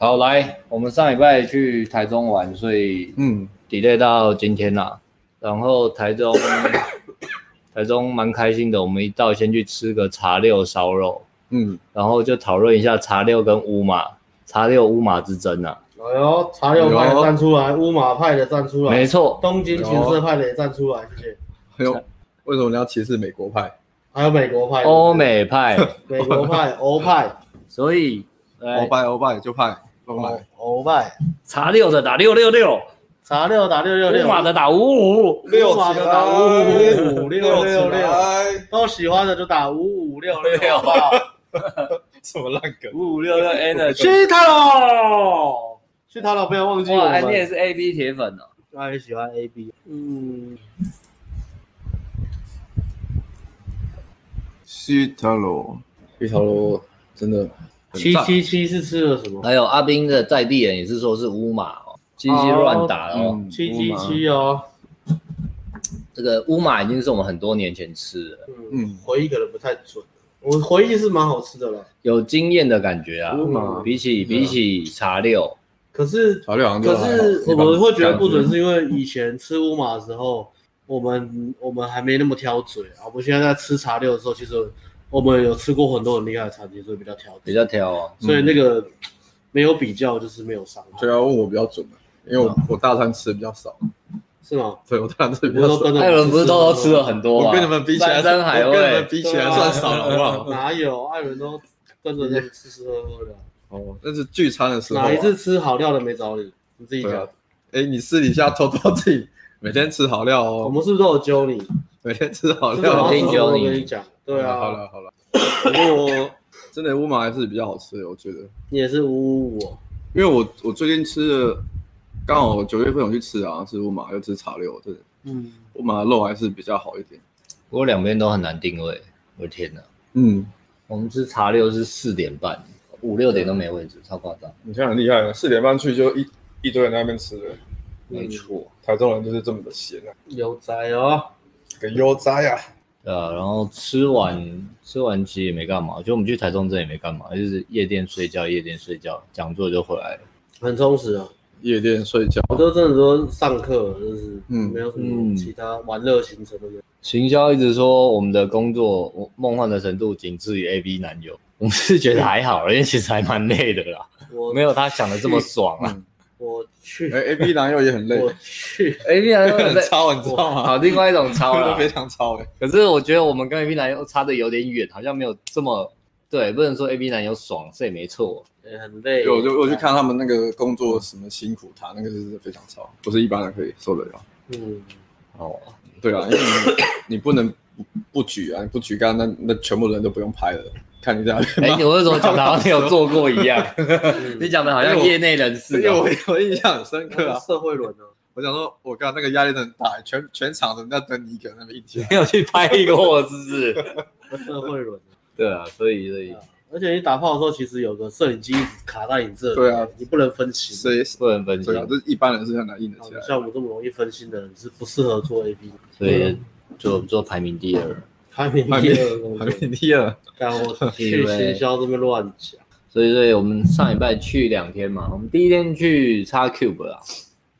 好，来，我们上礼拜去台中玩，所以嗯，delay 到今天啦。然后台中，台中蛮开心的，我们一到先去吃个茶六烧肉，嗯，然后就讨论一下茶六跟乌马，茶六乌马之争啊。哎呦，茶六派的站出来，乌马派的站出来，没错，东京情色派的也站出来，谢谢。哎呦，为什么你要歧视美国派？还有美国派、欧美派、美国派、欧派，所以欧派欧派就派。欧拜，查六的打六六六，查六打六六六，五马的打五五。五，六马的打五五五六六六，都喜欢的就打五五六六，好不好？什么烂梗？五五六六 N 去他喽，去他喽，不要忘记我们。你也是 A B 铁粉哦，他也喜欢 A B。嗯，去他喽，去他喽，真的。七七七是吃了什么？还有阿兵的在地人也是说是乌马哦，七七乱打哦，七七七哦。这个乌马已经是我们很多年前吃的，嗯，回忆可能不太准，我回忆是蛮好吃的了，有经验的感觉啊。乌马比起比起茶六，可是茶六好像可是我们会觉得不准，是因为以前吃乌马的时候，我们我们还没那么挑嘴啊。我们现在在吃茶六的时候，其实。我们有吃过很多很厉害的餐厅，所以比较挑，比较挑啊。所以那个没有比较就是没有伤害。对啊问我比较准，因为我我大餐吃的比较少，是吗？对，我大餐吃的比较少。艾伦不是都都吃了很多，我跟你们比起来，山海味，跟你们比起来算少了，好不好？哪有艾伦都跟着你吃吃喝喝的。哦，那是聚餐的时候。哪一次吃好料的没找你？你自己讲。哎，你私底下偷偷自己每天吃好料哦。我们是不是都有揪你？每天吃好料，我揪你。跟你讲，对啊。好了好了。不过真的乌马还是比较好吃的，我觉得。你也是乌五哦，因为我我最近吃的，刚好九月份我去吃啊，吃乌马又吃茶六，对，嗯，乌马的肉还是比较好一点。不过两边都很难定位，我的天哪！嗯，我们吃茶六是四点半，五六点都没位置，超夸张。你现在很厉害了，四点半去就一一堆人在那边吃了。没错，台中人就是这么的闲啊，悠哉哦，个悠哉啊。对啊，然后吃完吃完其实也没干嘛，就我们去台中这也没干嘛，就是夜店睡觉，夜店睡觉，讲座就回来了，很充实啊。夜店睡觉，我都真的说上课就是嗯，没有什么其他玩乐行程都有。行销一直说我们的工作梦幻的程度仅次于 A B 男友，我们是觉得还好，因为其实还蛮累的啦，我没有他想的这么爽啊。我去，哎，A B 男优也很累。我去，A B 男优很 超，你知道吗？好，另外一种超了 非常超哎。可是我觉得我们跟 A B 男优差的有点远，好像没有这么对，不能说 A B 男优爽，这也没错。对，很累。我就我去看他们那个工作什么辛苦，他那个是非常超，不是一般人可以受得了。嗯，哦，对啊，因为你你不能不举啊，你不举杆，那那全部人都不用拍了。看你这样，哎，你为什么讲的好像你有做过一样？你讲的好像业内人士，因为我我印象很深刻啊。社会轮哦，我想说，我刚刚那个压力很大，全全场人在等你一个那么一天，没有去拍一个货，是不是？社会轮，对啊，所以所以，而且你打炮的时候，其实有个摄影机卡在你这里，对啊，你不能分心，所以不能分心，这一般人是很难硬得起来。像我这么容易分心的人，是不适合做 A P，所以做做排名第二。排名第二，排名第二。然后 去行销这边乱讲，所以所以我们上礼拜去两天嘛，我们第一天去叉 Cube 啦，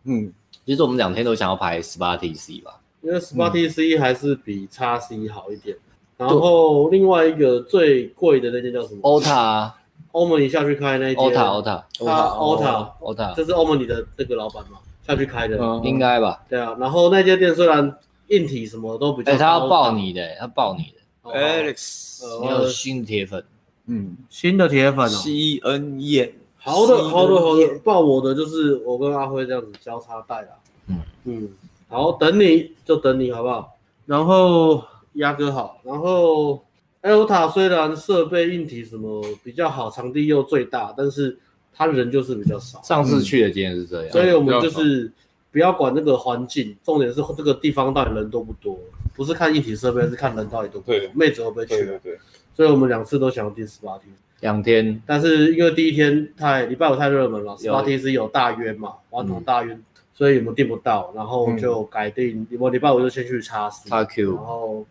嗯，其实我们两天都想要排十八 TC 吧，因为十八 TC 还是比叉 C 好一点。然后另外一个最贵的那间叫什么？OTA，欧盟你下去开那间，OTA，OTA，OTA，OTA，这是欧盟你的那个老板嘛下去开的，应该吧？对啊，然后那间店虽然硬体什么都比较，哎，他要爆你的，他爆你的。Alex，你有新铁粉，嗯，新的铁粉哦，C N 燕，好的，好的，好的，爆我的就是我跟阿辉这样子交叉带啦，嗯。嗯，好，等你就等你好不好？然后鸭哥好，然后 Elta 虽然设备硬体什么比较好，场地又最大，但是他人就是比较少。上次去的经验是这样，所以我们就是不要管那个环境，重点是这个地方到底人多不多。不是看硬体设备，是看人到底多不多，对妹子会不会去？对对对。所以我们两次都想要订十八 T，两天。但是因为第一天太礼拜五太热门了，十八 T 是有大约嘛，玩童大约，所以我们订不到，然后就改订。我礼拜五就先去叉 C，叉 Q，然后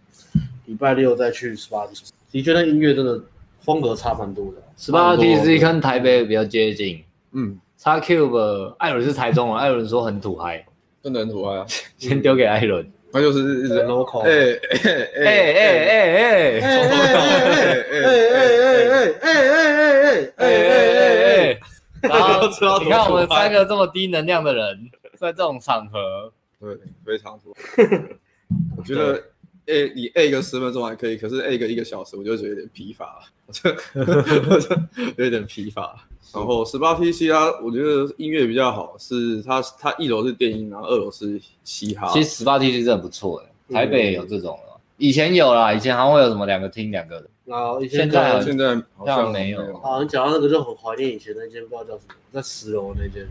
礼拜六再去十八 T。的确，那音乐真的风格差蛮多的。十八 T 是跟台北比较接近，嗯，X Cube，艾伦是台中啊，艾伦说很土嗨，真的很土嗨啊，先丢给艾伦，他就是一直 local，哎哎哎哎哎哎哎哎。哎哎哎哎哎哎哎哎，然后你看我们三个这么低能量的人，在这种场合，对，非常土，我觉得。A 你 A 个十分钟还可以，可是 A 个一个小时我就觉得有点疲乏了，我就 有点疲乏。然后十八 TC 它，我觉得音乐比较好，是它它一楼是电音，然后二楼是嘻哈。其实十八 TC 真的不错哎，台北也有这种了，以前有啦，以前还会有什么两个厅两个的，然后现在现在好像没有。啊，你讲到那个就很怀念以前那间，不知道叫什么，在十楼那间，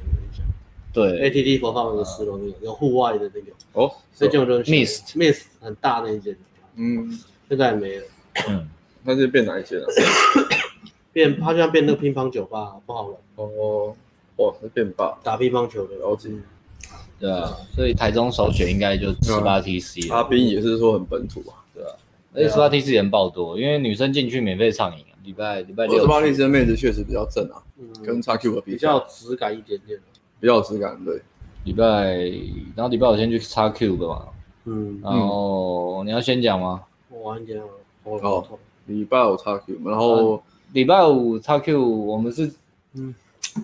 对，ATT 播放那个十楼那个有户外的那个。哦，那间我就 Mist Mist 很大那一间，嗯，现在也没了，嗯，那是变哪一间了？变，他就像变那个乒乓酒吧，不好玩。哦，哇，是变吧，打乒乓球的，了解，对啊，所以台中首选应该就十八 TC 阿斌也是说很本土啊，对啊，而且十八 TC 人爆多，因为女生进去免费畅饮啊，礼拜礼拜六十八 TC 的妹子确实比较正啊，跟叉 Q 比比较质感一点点。比较有质感，对。礼拜，然后礼拜我先去插 Cube 嘛，嗯，然后你要先讲吗？我晚点哦。哦，礼拜五插 Cube，然后礼拜五插 Cube，我们是，嗯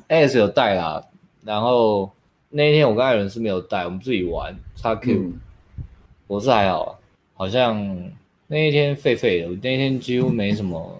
，AS 有带啦，然后那一天我跟艾伦是没有带，我们自己玩 X Cube，我是还好，好像那一天废废的，我那一天几乎没什么，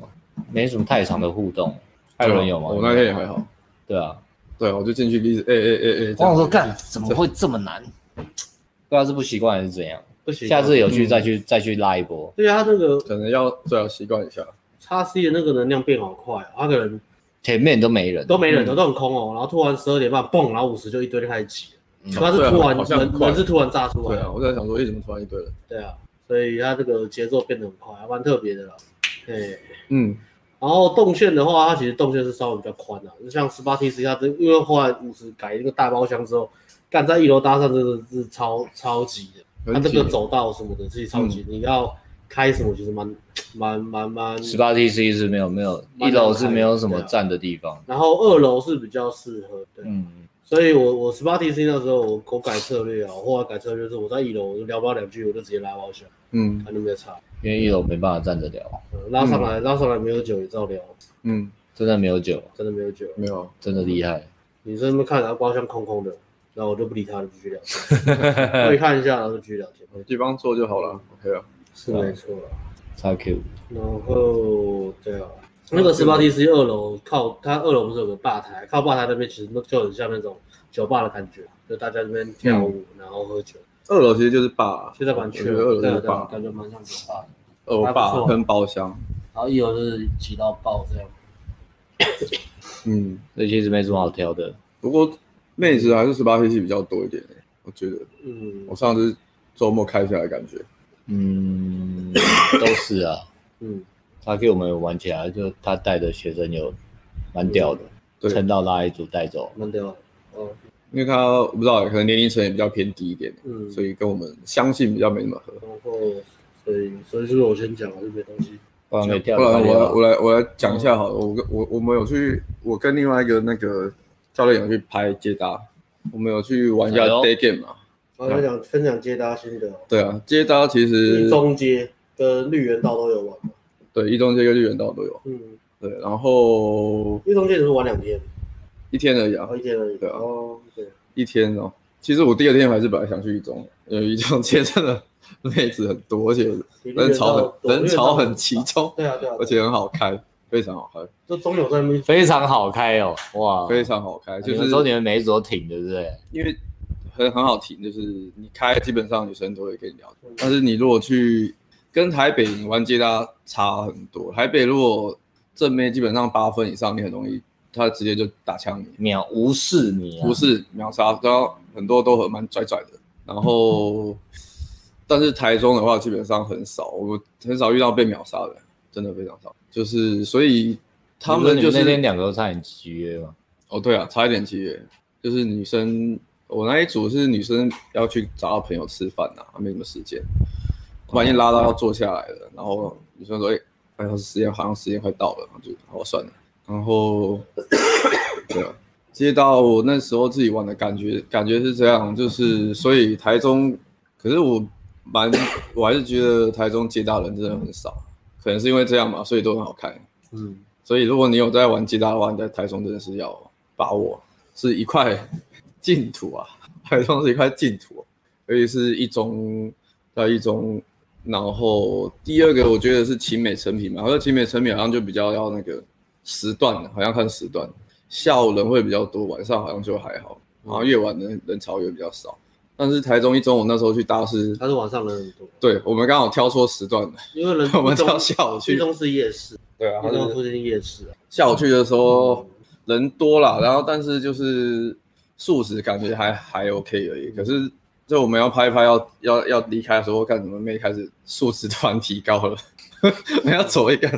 没什么太长的互动。艾伦有吗？我那天也还好。对啊。对，我就进去一直哎哎哎哎，我想说干怎么会这么难？不知道是不习惯还是怎样。不习惯，下次有去再去再去拉一波。对啊，那个可能要最好习惯一下。叉 C 的那个能量变好快，他可能前面都没人，都没人，都都很空哦。然后突然十二点半蹦，然后五十就一堆就开始挤了。他是突然人人是突然炸出来。对啊，我在想说为什么突然一堆人？对啊，所以他这个节奏变得很快，还蛮特别的啦。对，嗯。然后动线的话，它其实动线是稍微比较宽的，就像十八 TC，它这因为后来五十改一个大包厢之后，干在一楼搭上真的是超超级的，它这个走道什么的其实超级，你要开什么其实蛮蛮蛮蛮。十八 TC 是没有没有，一楼是没有什么站的地方，然后二楼是比较适合，对，嗯，所以我我十八 TC 那时候我我改策略啊，后来改策略是我在一楼我就聊不了两句，我就直接拉包厢，嗯，反正没有差。因为一楼没办法站着聊，拉上来拉上来没有酒也照聊，嗯，真的没有酒，真的没有酒，没有，真的厉害。女生们看然后包厢空空的，然后我就不理他，了继续聊。天，可以看一下，然后就继续聊天，有地方坐就好了，OK 啊，是没错了。超 Q。然后对啊，那个十八 TC 二楼靠它二楼不是有个吧台，靠吧台那边其实就很像那种酒吧的感觉，就大家这边跳舞然后喝酒。二楼其实就是吧，现在蛮缺的。二楼是吧，感觉蛮像酒吧的。二楼吧跟包厢，然后一楼是挤到爆这样。嗯，那其实没什么好挑的。不过妹子还是十八 TC 比较多一点，我觉得。嗯。我上次周末开下来感觉，嗯，都是啊。嗯。他给我们玩起来，就他带的学生有蛮屌的，撑到拉一组带走。蛮屌。哦。因为他我不知道，可能年龄层也比较偏低一点，嗯，所以跟我们相信比较没那么合。然后，所以所以是我先讲了这些东西，不然不然我我来我来讲一下好了。我跟我我们有去，我跟另外一个那个教练有去拍接搭，我们有去玩一下 day game 嘛。我来讲分享接搭心得。对啊，接搭其实一中街跟绿园道都有玩。对，一中街跟绿园道都有。嗯，对，然后一中街只是玩两天。一天而已啊，一天而已。对啊，对，一天哦。其实我第二天还是本来想去一中，因为一中街真的妹子很多，而且人潮很人潮很集中。对啊对啊，而且很好开，非常好开。就中友在那边非常好开哦，哇，非常好开。就是说你们每一组停的，对不对？因为很很好停，就是你开，基本上女生都会跟你聊。但是你如果去跟台北玩街搭差很多，台北如果正妹基本上八分以上，你很容易。他直接就打枪你，秒无视你，无视秒杀，然后很多都很蛮拽拽的。然后，但是台中的话基本上很少，我很少遇到被秒杀的，真的非常少。就是所以他们就是那天两个都差点集约嘛。哦，对啊，差一点集约。就是女生，我那一组是女生要去找到朋友吃饭呐，还没什么时间，万一拉到要坐下来了，然后女生说：“哎，好像时间好像时间快到了。”然后就好算了。然后，对啊，接到我那时候自己玩的感觉，感觉是这样，就是 所以台中，可是我蛮，我还是觉得台中接大人真的很少，可能是因为这样嘛，所以都很好看。嗯，所以如果你有在玩接大的话，你在台中真的是要把握，是一块净土啊，台中是一块净土，尤其是一中在一中，然后第二个我觉得是勤美成品嘛，好像勤美成品好像就比较要那个时段，好像看时段。下午人会比较多，晚上好像就还好，然后夜晚人人潮也比较少。但是台中一中，我那时候去搭是，他是晚上人很多。对，我们刚好挑错时段了，因为人 我们挑下午去。一中是夜市，对啊，一中附近夜市啊。下午去的时候人多了，然后但是就是素质感觉还还 OK 而已。可是就我们要拍一拍要要要离开的时候，看怎么没开始素质突然提高了，我们要走一个，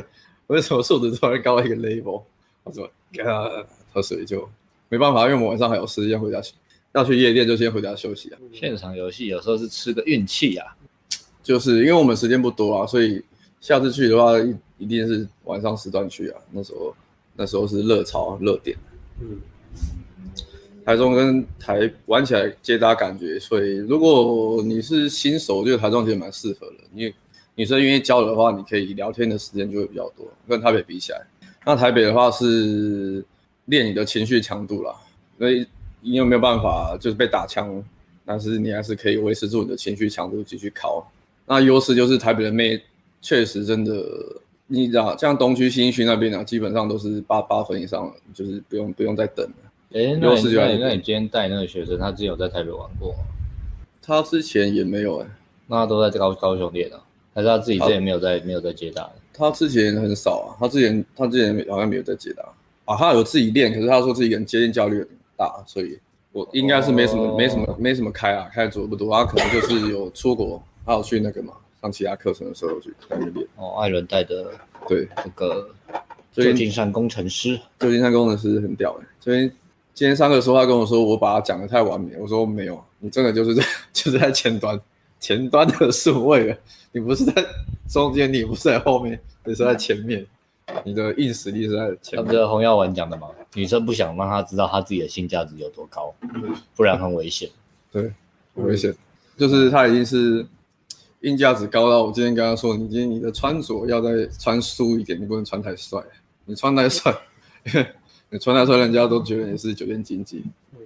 为什么素质突然高了一个 level？我说啊。喝水就没办法，因为我们晚上还有时间回家去，要去夜店就先回家休息啊。现场游戏有时候是吃个运气啊，就是因为我们时间不多啊，所以下次去的话一一定是晚上时段去啊。那时候那时候是热潮热点。嗯，台中跟台玩起来接搭感觉，所以如果你是新手，我觉得台中其实蛮适合的。因为女生愿意交流的话，你可以聊天的时间就会比较多，跟台北比起来。那台北的话是。练你的情绪强度啦，所以你有没有办法就是被打枪，但是你还是可以维持住你的情绪强度继续考。那优势就是台北的妹确实真的，你知道像东区新区那边啊，基本上都是八八分以上，就是不用不用再等了。哎、欸，优势就在那你今天带那个学生，他之前有在台北玩过吗？他之前也没有哎、欸，那他都在高高雄练啊，还是他自己之前没有在没有在接打？他之前很少啊，他之前他之前好像没有在接打。啊，他有自己练，可是他说自己人接近焦虑很大，所以我应该是没什么、oh. 没什么、没什么开啊，开的足不多。他可能就是有出国，他有去那个嘛，上其他课程的时候去在那边练。哦，艾伦带的，对，那个旧金山工程师，旧金山工程师很屌哎。所以今天上课的时候，他跟我说我把他讲的太完美，我说没有，你真的就是在 就是在前端，前端的顺位了，你不是在中间，你不是在后面，你是在前面。你的硬实力是在前面。他不是洪耀文讲的吗？女生不想让他知道他自己的性价值有多高，不然很危险。对，很危险。就是他已经是硬价值高到我今天跟他说，你今天你的穿着要再穿素一点，你不能穿太帅。你穿太帅，你穿太帅，人家都觉得你是酒店经济。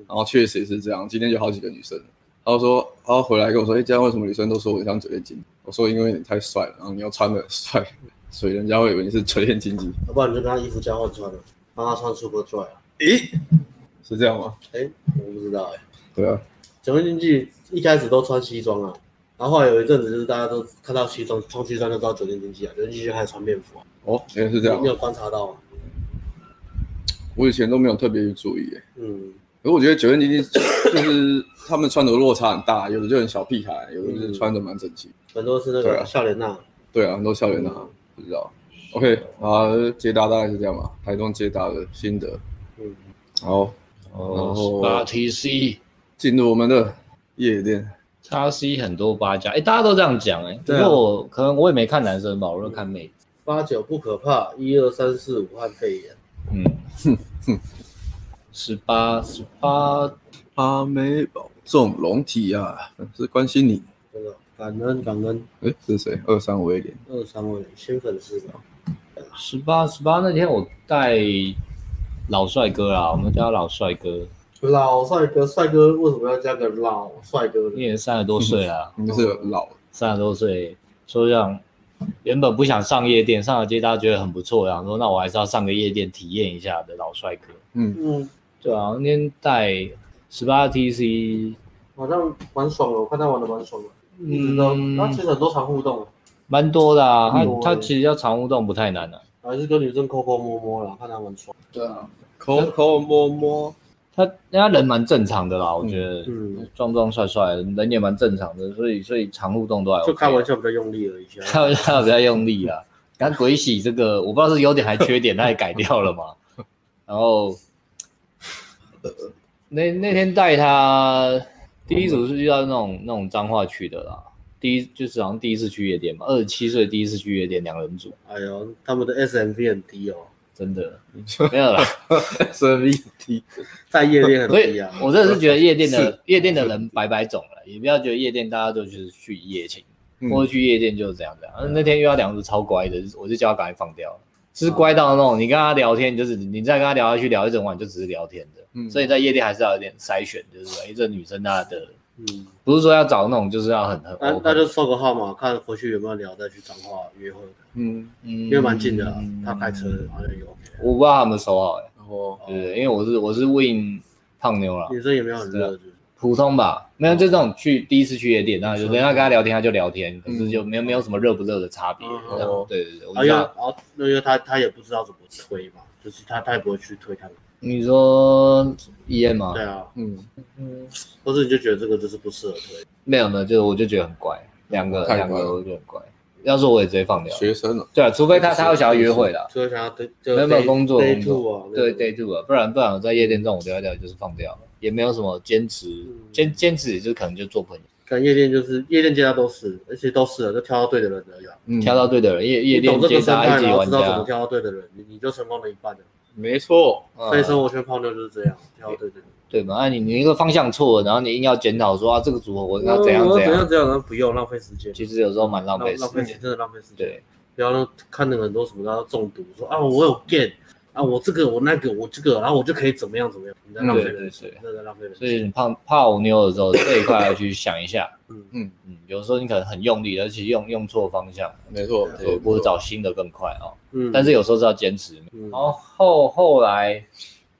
然后确实也是这样。今天有好几个女生，他说，他回来跟我说，哎，今天为什么女生都说我像酒店经济？我说，因为你太帅了，然后你要穿的很帅。所以人家会以为你是酒店经济，要不然你就跟他衣服交换穿了，帮他穿 Superdry 啊？诶，是这样吗？诶，我不知道诶。对啊，酒店经济一开始都穿西装啊，然后后来有一阵子就是大家都看到西装穿西装就知道酒店经济啊，酒店经济就开始穿便服啊。哦，原来是这样。你有观察到吗？我以前都没有特别去注意诶。嗯，可是我觉得酒店经济就是 他们穿的落差很大，有的就很小屁孩，有的就是穿的蛮整齐，很多是那个笑脸娜。对啊，很多笑脸娜。不知道，OK，啊，捷达大概是这样吧，台中捷达的心得，嗯，好，然后八 TC 进入我们的夜店，叉 C 很多八加，哎，大家都这样讲，哎，不过我可能我也没看男生吧，我都看妹子，八九不可怕，一二三四五汉肺炎，嗯，哼哼，十八十八阿美保重龙体啊，是关心你。真的感恩感恩，哎，这是谁？二三威廉，二三威廉，新粉丝吧。十八十八那天我带老帅哥啦，我们叫他老帅哥。老帅哥，帅哥为什么要加个老帅哥？因为三十多岁了，你是老三十多岁，说这样原本不想上夜店，上了街大家觉得很不错，然后说那我还是要上个夜店体验一下的老帅哥。嗯嗯，对啊，那天带十八 TC，好像蛮爽的，我看他玩的蛮爽的。嗯，他其实很多常互动，蛮多的啊。他他其实要常互动不太难的，还是跟女生抠抠摸摸啦，看他蛮爽。对啊，抠抠摸摸，他人家人蛮正常的啦，我觉得，嗯，壮壮帅帅，人也蛮正常的，所以所以常互动都还。就开玩笑比较用力而已，开玩笑比较用力啊。刚鬼洗这个，我不知道是优点还缺点，他也改掉了嘛。然后，那那天带他。第一组是遇到那种那种脏话去的啦，第一就是好像第一次去夜店嘛，二十七岁第一次去夜店两人组。哎呦，他们的 SMV 很低哦，真的没有了。SMT 在夜店很低啊。我真的是觉得夜店的夜店的人白白种了，也不要觉得夜店大家都就是去一夜情，或者去夜店就是这样这样。那天遇到两个超乖的，我就叫他赶快放掉。是乖到那种，你跟他聊天，就是你再跟他聊下去聊一整晚，就只是聊天的。嗯，所以在夜店还是要有点筛选，就是说，哎，这女生她的，嗯，不是说要找那种，就是要很很。那那就收个号码，看回去有没有聊，再去彰化约会。嗯嗯，因为蛮近的，他开车好像有。我不知道他们收好哎。哦，对，因为我是我是 Win 胖妞了。女生有没有很热，普通吧，没有就这种去第一次去夜店，然后就人家跟他聊天，他就聊天，可是就没有没有什么热不热的差别。哦，对对对，而且然后因为他他也不知道怎么推嘛，就是他他也不会去推他们。你说 EM 吗？对啊，嗯嗯，或者你就觉得这个就是不适合推？没有呢，就是我就觉得很怪，两个两个我就很怪。要是我也直接放掉。学生了，对啊，除非他他有想要约会的，除非想要对没有没有工作工作，对 day two 啊，不然不然我在夜店这种我掉掉就是放掉了，也没有什么坚持坚坚持，也就可能就做朋友。看夜店就是夜店，接他都是，而且都是了，就挑到对的人而已。嗯，挑到对的人，夜夜店接他一级玩家，知道怎么挑到对的人，你你就成功了一半了。没错，所以生活圈泡妞就是这样，挑对的人。对嘛？那你你一个方向错了，然后你硬要检讨说啊，这个组合我应该怎样怎样怎样怎样，不用浪费时间。其实有时候蛮浪费时间，浪费钱真的浪费时间。对，不要看那个很多什么叫中毒，说啊我有 get 啊我这个我那个我这个，然后我就可以怎么样怎么样，你在浪费人生，真的浪费人生。所以你泡泡妞的时候这一块要去想一下。嗯嗯嗯，有时候你可能很用力，而且用用错方向。没错，对，或者找新的更快啊。嗯，但是有时候是要坚持。然后后后来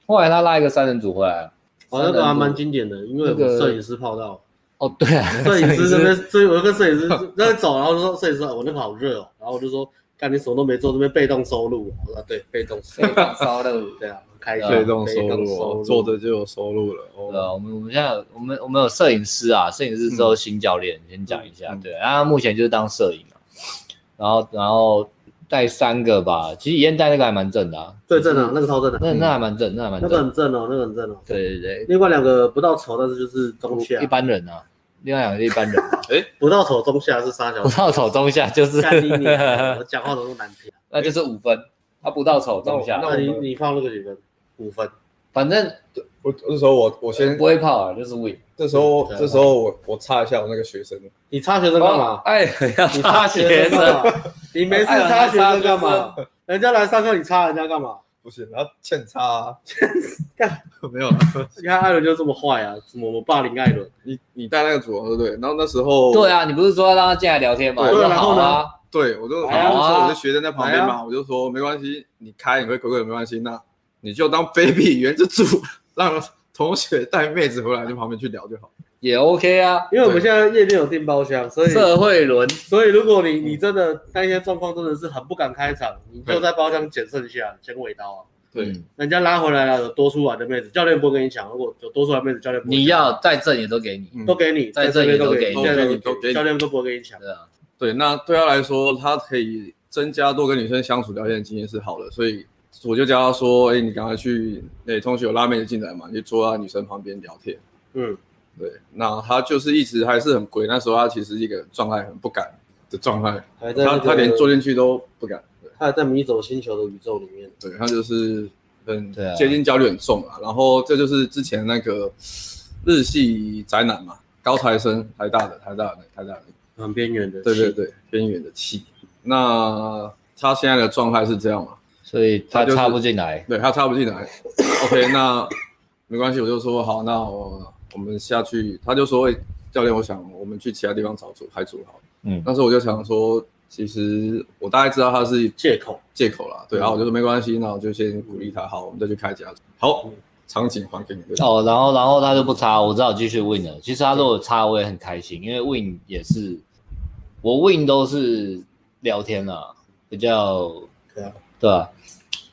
后来他拉一个三人组回来。哦，那个还蛮经典的，因为摄影师泡到。哦，对啊，摄影师这边，所以我跟摄影师在走，然后说摄影师，我那个好热哦，然后我就说，干你什么都没做，这边被动收入。啊对，被动收入，对啊，开心。被动收入，做的就有收入了。对啊，我们我们现在我们我们有摄影师啊，摄影师之后新教练，先讲一下，对，然后目前就是当摄影啊，然后然后。带三个吧，其实以前带那个还蛮正的啊，对正的，那个超正的，那那还蛮正，那还蛮正，那个很正哦，那个很正哦。对对对，另外两个不到丑，但是就是中下，一般人啊。另外两个是一般人，哎，不到丑中下是三小，不到丑中下就是，我 讲话都是难听，那就是五分，他不到丑中下，那你你放那个几分？五分，反正我那时候我我先不会泡啊，就是 win。这时候这时候我我插一下我那个学生，你插学生干嘛？哎，你插学生。你没事插学生干嘛？人家来上课，你插人家干嘛？不是，然后欠插，干 没有。你看艾伦就这么坏啊，什么我霸凌艾伦？你你带那个组合对不对？然后那时候对啊，你不是说要让他进来聊天吗？对，然后呢？对，我就然后我的学生在旁边嘛，我就说没关系，你开你会口口没关系，那你就当 baby 原之主，让同学带妹子回来，就旁边去聊就好。也 OK 啊，因为我们现在夜店有订包厢，所以社会轮，所以如果你你真的那些状况真的是很不敢开场，你就在包厢捡剩下，捡尾刀啊。对，人家拉回来了，有多出来的妹子，教练不会跟你抢。如果有多出来妹子，教练你要再挣也都给你，都给你，再挣也都给你，教练都不会跟你抢。对啊，对，那对他来说，他可以增加多跟女生相处聊天的经验是好的，所以我就教他说，哎，你赶快去，那同学有拉妹子进来嘛，你就坐在女生旁边聊天。嗯。对，那他就是一直还是很鬼。那时候他其实一个状态很不敢的状态，他他连坐进去都不敢。他还在迷走星球的宇宙里面。对，他就是很接近焦虑很重啊。然后这就是之前那个日系宅男嘛，高材生，台大的，台大的，台大的，很边缘的。对对对，边缘的气。那他现在的状态是这样嘛？所以他插不进来。对，他插不进来。OK，那没关系，我就说好，那我。我们下去，他就说：“教练，我想我们去其他地方找组，还组好。”嗯，当时我就想说，其实我大概知道他是借口，借口啦。对，然后我就说没关系，那我就先鼓励他，好，我们再去开家组。好，场景还给你。哦，然后然后他就不插，我只好继续 win 了。其实他如果插，我也很开心，因为 win 也是我 win 都是聊天啊，比较对啊，对吧？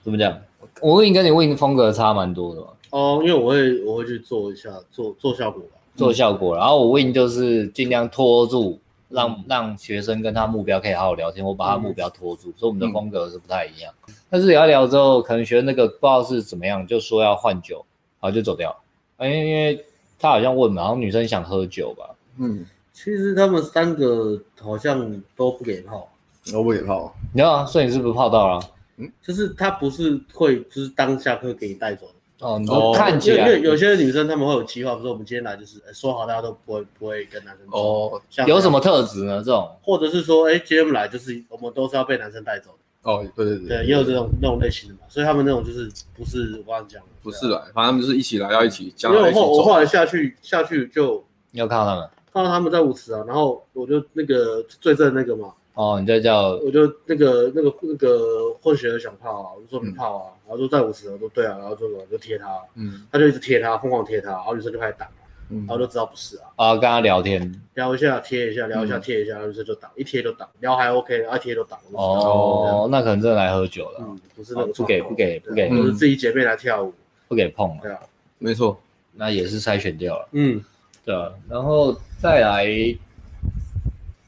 怎么讲？我 win 跟你 win 风格差蛮多的嘛。哦，因为我会我会去做一下做做效果吧，做效果。然后我 win 就是尽量拖住，让让学生跟他目标可以好好聊天。我把他目标拖住，所以我们的风格是不太一样。但是聊一聊之后，可能学生那个不知道是怎么样，就说要换酒，然后就走掉。因为因为他好像问嘛，然后女生想喝酒吧。嗯，其实他们三个好像都不给泡，都不给泡。你知道啊，摄影师不是泡到了？嗯，就是他不是会就是当下会给你带走的。哦，你都看起来，因为有些女生她们会有计划，比如说我们今天来就是说好大家都不会不会跟男生走。哦，有什么特质呢？这种，或者是说，哎，今天来就是我们都是要被男生带走的。哦，对对对，对，也有这种那种类型的嘛，所以他们那种就是不是我刚讲的，不是来，反正就是一起来要一起。因为我后我后来下去下去就，你有看到他们？看到他们在舞池啊，然后我就那个最正那个嘛。哦，你在叫，我就那个那个那个混血的想泡啊，我就说你泡啊，然后就在舞池，我说对啊，然后就就贴他，嗯，他就一直贴他，疯狂贴他，然后女生就开始挡，然后就知道不是啊，啊，跟他聊天，聊一下贴一下，聊一下贴一下，然后女生就打，一贴就打，聊还 OK，然后贴就挡。哦，那可能真的来喝酒了，嗯，不是那种不给不给不给，就是自己姐妹来跳舞，不给碰，对啊，没错，那也是筛选掉了，嗯，对啊，然后再来，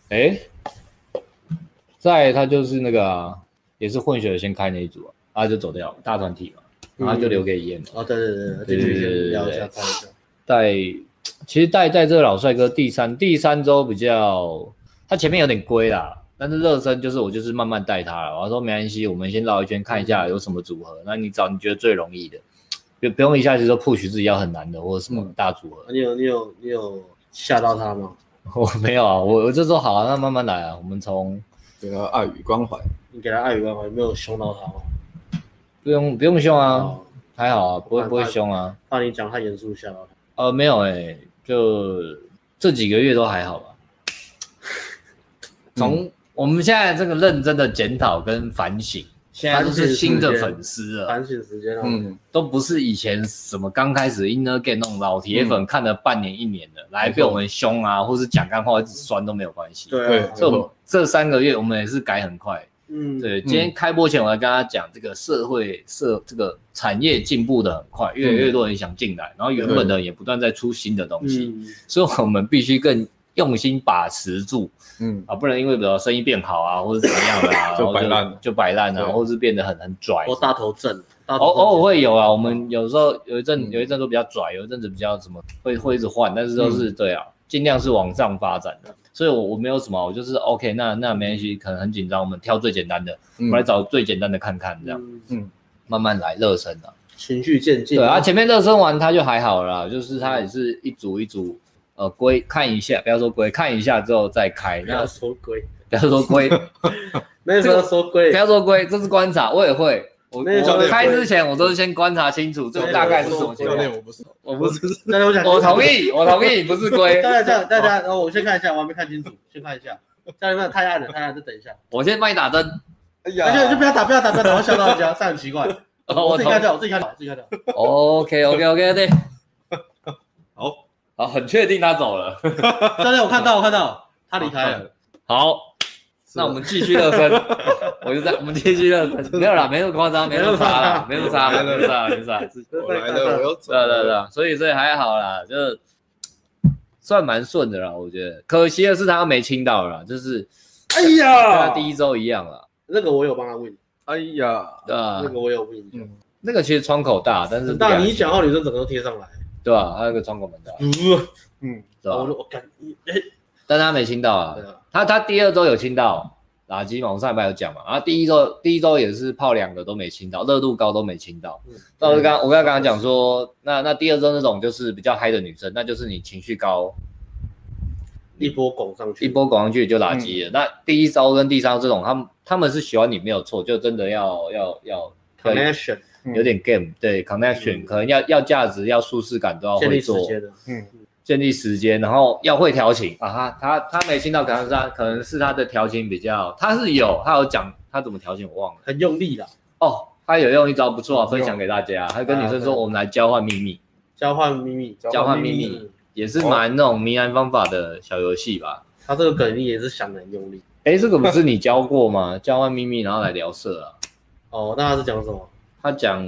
哎。再他就是那个，也是混血先开那一组，然后就走掉了，大团体嘛，然后就留给嫣然。哦，对对对，对对对。其实带带这个老帅哥第三第三周比较，他前面有点龟啦，但是热身就是我就是慢慢带他了。我说没关系，我们先绕一圈看一下有什么组合，那你找你觉得最容易的。就不用一下就说 push 自己要很难的，或什么大组合。你有你有你有吓到他吗？我没有啊，我我就说好啊，那慢慢来啊，我们从。给他爱与关怀，你给他爱与关怀，有没有凶到他吗？不用不用凶啊，还好啊，不会不会凶啊。怕你讲太严肃吓到他。呃，没有哎，就这几个月都还好吧。从我们现在这个认真的检讨跟反省。现在都是新的粉丝了，反省时间嗯，都不是以前什么刚开始 Inner Game 那种老铁粉看了半年一年的，来被我们凶啊，或是讲干话一直酸都没有关系。对，这种这三个月我们也是改很快。嗯，对，今天开播前我还跟他讲，这个社会社这个产业进步的很快，越来越多人想进来，然后原本的也不断在出新的东西，所以我们必须更用心把持住。嗯啊，不能因为比如生意变好啊，或者怎么样的啊，就摆烂，就摆烂啊，或是变得很很拽，或大头症，偶偶尔会有啊。我们有时候有一阵有一阵都比较拽，有一阵子比较什么会会一直换，但是都是对啊，尽量是往上发展的。所以，我我没有什么，我就是 OK，那那没关系，可能很紧张，我们挑最简单的，我们来找最简单的看看，这样，嗯，慢慢来热身啊，循序渐进。对啊，前面热身完他就还好了，就是他也是一组一组。呃，归看一下，不要说归，看一下之后再开。不要说归，不要说归，没有说说归，不要说归，这是观察，我也会。我我开之前，我都是先观察清楚，这个大概是什么情况。我不是，我不是。我同意，我同意，不是龟。大家这样，大家，然后我先看一下，我还没看清楚，先看一下。家人们太暗了，太暗，就等一下。我先帮你打灯。哎呀，就就不要打，不要打，不要打，我吓到人家，这样很奇怪。我自己开掉，我自己开掉，自己开掉。OK，OK，OK，对。好。啊，很确定他走了。教练，我看到，我看到他离开了。好，那我们继续热身。我就在，我们继续热身。没有啦，没那么夸张，没那么差啦，没那么差，没那么差，没差。我来了，我又走了。对对对，所以所以还好啦，就算蛮顺的啦，我觉得。可惜的是他没亲到啦，就是，哎呀，跟他第一周一样啦。那个我有帮他问。哎呀，对啊，那个我有问。嗯，那个其实窗口大，但是大，你一讲话，女生整个都贴上来。对吧？他那个窗口门的。嗯，对吧？我我感，但他没亲到啊。他他第二周有亲到垃圾嘛？我上礼拜有讲嘛。然后第一周第一周也是泡两个都没亲到，热度高都没亲到。那我刚我刚刚讲说，那那第二周那种就是比较嗨的女生，那就是你情绪高，一波拱上去，一波拱上去就垃圾了。那第一周跟第三周这种，他们他们是喜欢你没有错，就真的要要要 connection。有点 game，对 connection，可能要要价值，要舒适感都要会做，嗯，建立时间，然后要会调情。啊，他他他没听到，可能是他可能是他的调情比较，他是有，他有讲他怎么调情，我忘了，很用力的，哦，他有用一招不错，分享给大家，他跟女生说我们来交换秘密，交换秘密，交换秘密，也是蛮那种迷人方法的小游戏吧，他这个梗你也是想的很用力，哎，这个不是你教过吗？交换秘密，然后来聊色啊，哦，那他是讲什么？他讲，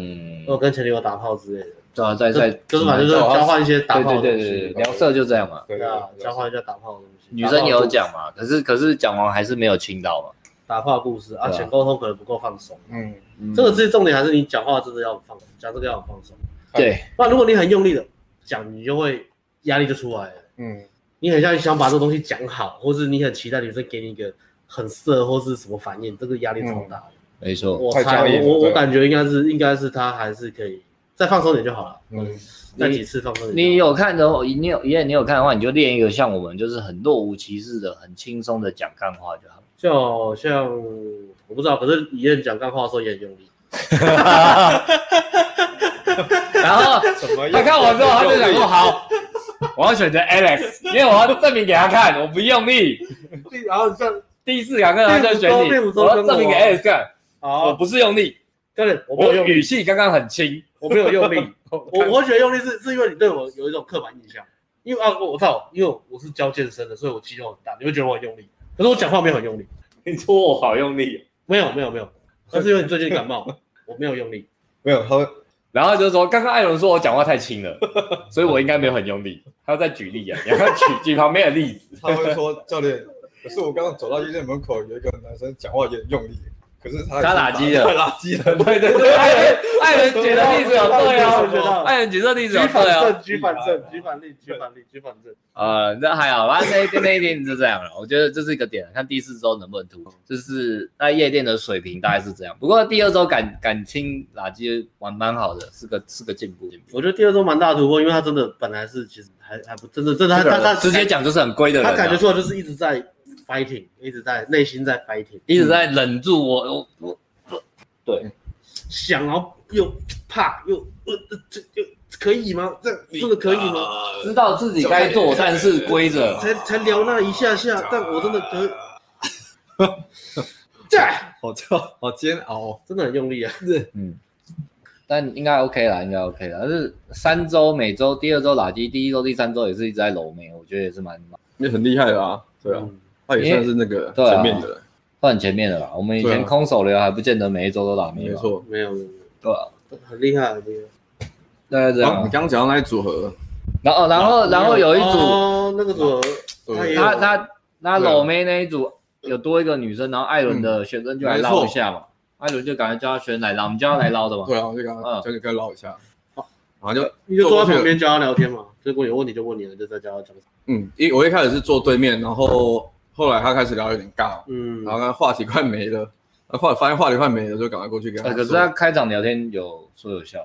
我跟前女友打炮之类的，对啊，在在就是反正，就是交换一些打炮的东西，对对对，聊色就这样嘛，对啊，交换一下打炮的东西。女生也有讲嘛，可是可是讲完还是没有亲到嘛。打炮故事啊，前沟通可能不够放松，嗯，这个最重点还是你讲话真的要放，讲这个要放松，对，不然如果你很用力的讲，你就会压力就出来了，嗯，你很像想把这个东西讲好，或是你很期待女生给你一个很色或是什么反应，这个压力超大的。没错。我猜我我我感觉应该是应该是他还是可以再放松点就好了。嗯，再几次放松点。你有看的话，你有因为你有看的话，你就练一个像我们就是很若无其事的、很轻松的讲干话就好。就像我不知道，可是李艳讲干话的时候也很用力。然后他看完之后，他就想说：“好，我要选择 Alex，因为我要证明给他看，我不用力。”然后像第一次两个人就选你，我要证明给 Alex 看，我不是用力，教练，我没有用语气刚刚很轻，我没有用力。我我觉得用力是是因为你对我有一种刻板印象，因为啊，我操，因为我是教健身的，所以我肌肉很大，你会觉得我很用力。可是我讲话没有很用力。你说我好用力？没有没有没有，那是因为你最近感冒，我没有用力，没有他。然后就是说，刚刚艾伦说我讲话太轻了，所以我应该没有很用力。他要再举例啊，你要举举旁边的例子。他会说，教练，可是我刚刚走到医院门口，有一个男生讲话有点用力。可是他他打击了，他打击了，对对对，艾伦艾伦举的例子有对哦，艾伦举的例子有对哦，举反正举反例举反例举反证，呃，那还好，反正那一天那一天就这样了。我觉得这是一个点，看第四周能不能突破，就是在夜店的水平大概是这样。不过第二周感感亲垃圾玩蛮好的，是个是个进步。我觉得第二周蛮大突破，因为他真的本来是其实还还不真的真的他他他直接讲就是很龟的人，他感觉出来就是一直在 fighting，一直在内心在 fighting，一直在忍住我我我。对，想然后又怕又呃这又可以吗？这这个可以吗？知道自己该做，但是规则才才聊那一下下，但我真的可以，这好跳好煎熬，真的很用力啊！是嗯，但应该 OK 啦，应该 OK 啦。但是三周每周第二周打击，第一周第三周也是一直在揉眉，我觉得也是蛮也很厉害的啊。对啊，他也算是那个前面的。换前面的啦，我们以前空手流还不见得每一周都打没错，没有没有，对啊，很厉害很厉害。大概这样。你刚刚讲到那组合，然后然后然后有一组，那个组合，他他他老妹那一组有多一个女生，然后艾伦的学生就来捞一下嘛，艾伦就赶快叫他学生来捞，我们叫他来捞的嘛。对啊，我就刚刚叫你跟捞一下，好，然后就你就坐在旁边教他聊天嘛，结果有问题就问你了，就在教他讲。嗯，一我一开始是坐对面，然后。后来他开始聊有点尬，嗯，然后他话题快没了，后来发现话题快没了，就赶快过去跟他。可是他开场聊天有说有笑，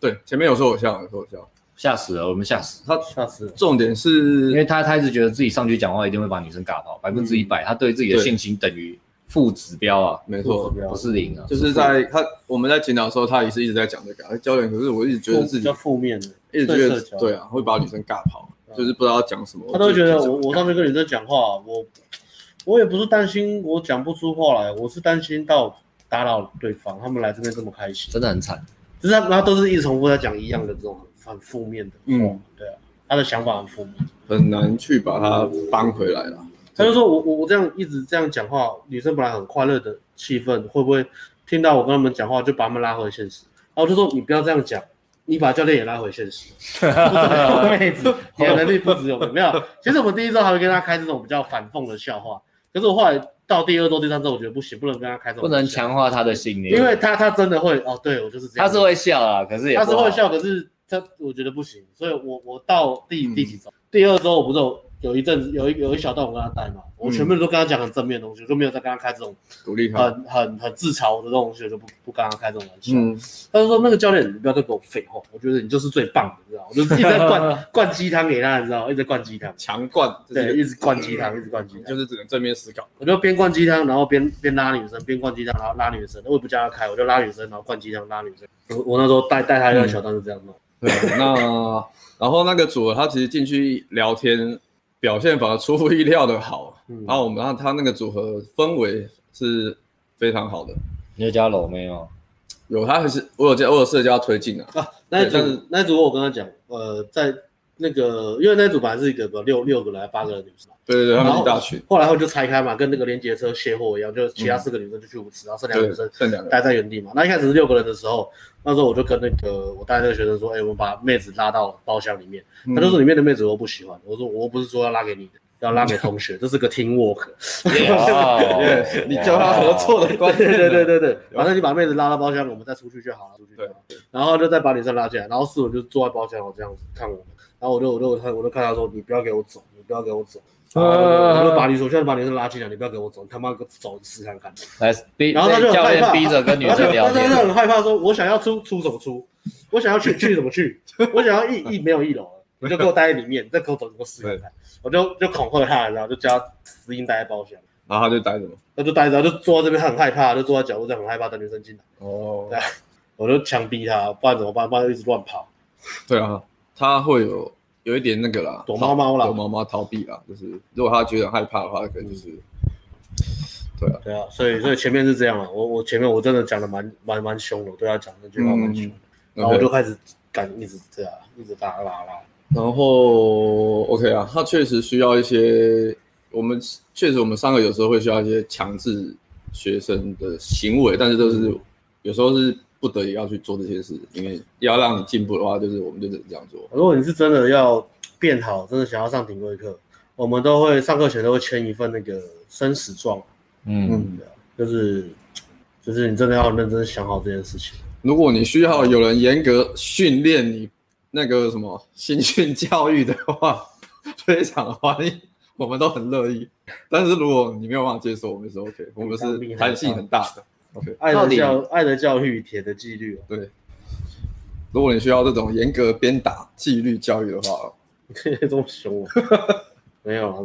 对，前面有说有笑，有说有笑，吓死了，我们吓死，他吓死了。重点是，因为他他一直觉得自己上去讲话一定会把女生尬跑，百分之一百，他对自己的信心等于负指标啊，没错，不是零啊，就是在他我们在检讨的时候，他也是一直在讲这个教练，可是我一直觉得自己比较负面的，一直觉得对啊，会把女生尬跑。就是不知道要讲什么，他都觉得我我上去跟你在讲话，我我也不是担心我讲不出话来，我是担心到打扰对方，他们来这边这么开心，真的很惨。就是他他都是一直重复在讲一样的这种很负面的，嗯，对啊，他的想法很负面，很难去把他扳回来了。他就说我我我这样一直这样讲话，女生本来很快乐的气氛，会不会听到我跟他们讲话就把他们拉回现实？然后我就说你不要这样讲。你把教练也拉回现实，妹子，你的能力不只有没有。其实我们第一周还会跟他开这种比较反讽的笑话，可是我后来到第二周、第三周，我觉得不行，不能跟他开这种，不能强化他的信念，因为他他真的会哦，对我就是这样，他是会笑啊，可是也他是会笑，可是他我觉得不行，所以我我到第、嗯、第几周，第二周我不是有。有一阵子，有一有一小段我跟他带嘛，我全部都跟他讲很正面的东西，就没有再跟他开这种鼓励很很很自嘲的东西，就不不跟他开这种玩笑。嗯，他就说那个教练，你不要再跟我废话，我觉得你就是最棒的，你知道吗？我就一直在灌 灌鸡汤给他，你知道吗？一直灌鸡汤，强灌，对，一直灌鸡汤，一直灌鸡汤，就是只能正面思考。我就边灌鸡汤，然后边边拉女生，边灌鸡汤，然后拉女生。我也不叫他开，我就拉女生，然后灌鸡汤拉女生。我我那时候带带他一个小段是这样弄。对，那然后那个组合他其实进去聊天。表现反而出乎意料的好，嗯、然后我们让他那个组合氛围是非常好的。你有加楼没有？有，他还是我有加，我有试着叫他推进啊。啊，那一组那一组我跟他讲，呃，在那个因为那组本来是一个六六个来八个人女生。对对对，他们一大群。后来后就拆开嘛，跟那个连接车卸货一样，就其他四个女生就去舞池，然后剩两个女生剩两个待在原地嘛。那一开始是六个人的时候，那时候我就跟那个我带那个学生说，哎，我们把妹子拉到包厢里面。他就说里面的妹子我不喜欢，我说我不是说要拉给你的，要拉给同学，这是个 team work。你教他合作的关系。对对对对对，反正你把妹子拉到包厢，我们再出去就好了，出去就好。然后就再把女生拉进来，然后四文就坐在包厢，我这样子看我们，然后我就我就看我就看他说，你不要给我走，你不要给我走。我就把你手，现在把女生拉进来，你不要给我走，你他妈走试看看。来，逼，然后他就教很害怕，练逼着跟女生聊天，他就很害怕说，我想要出出怎么出，我想要去去怎么去，我想要一一没有一楼了，你就给我待在里面，再给我走怎么试看看。我就就恐吓他，然后就叫他死硬待在包厢。然后他就待着嘛，他就待着，就坐在这边，他很害怕，就坐在角落这样很害怕等女生进来。哦，对啊，我就强逼他，不然怎么办？不然就一直乱跑。对啊，他会有有一点那个啦，躲猫猫啦，躲猫猫逃避啦，就是如果他觉得害怕的话，可能就是，对啊，对啊，所以所以前面是这样啊，我我前面我真的讲的蛮蛮蛮凶的，我对他讲那句话蛮凶，嗯、然后我就开始敢一直这样，一直拉拉拉。然后 OK 啊，他确实需要一些。我们确实，我们三个有时候会需要一些强制学生的行为，但是都是有时候是不得已要去做这些事，因为要让你进步的话，就是我们就只能这样做。如果你是真的要变好，真的想要上顶规课，我们都会上课前都会签一份那个生死状。嗯，就是就是你真的要认真想好这件事情。如果你需要有人严格训练你那个什么新训教育的话，非常欢迎。我们都很乐意，但是如果你没有办法接受，我们是 OK，我们是弹性很大的。OK，爱的教爱的教育，铁的纪律。对，如果你需要这种严格鞭打纪律教育的话，这么凶，没有啊，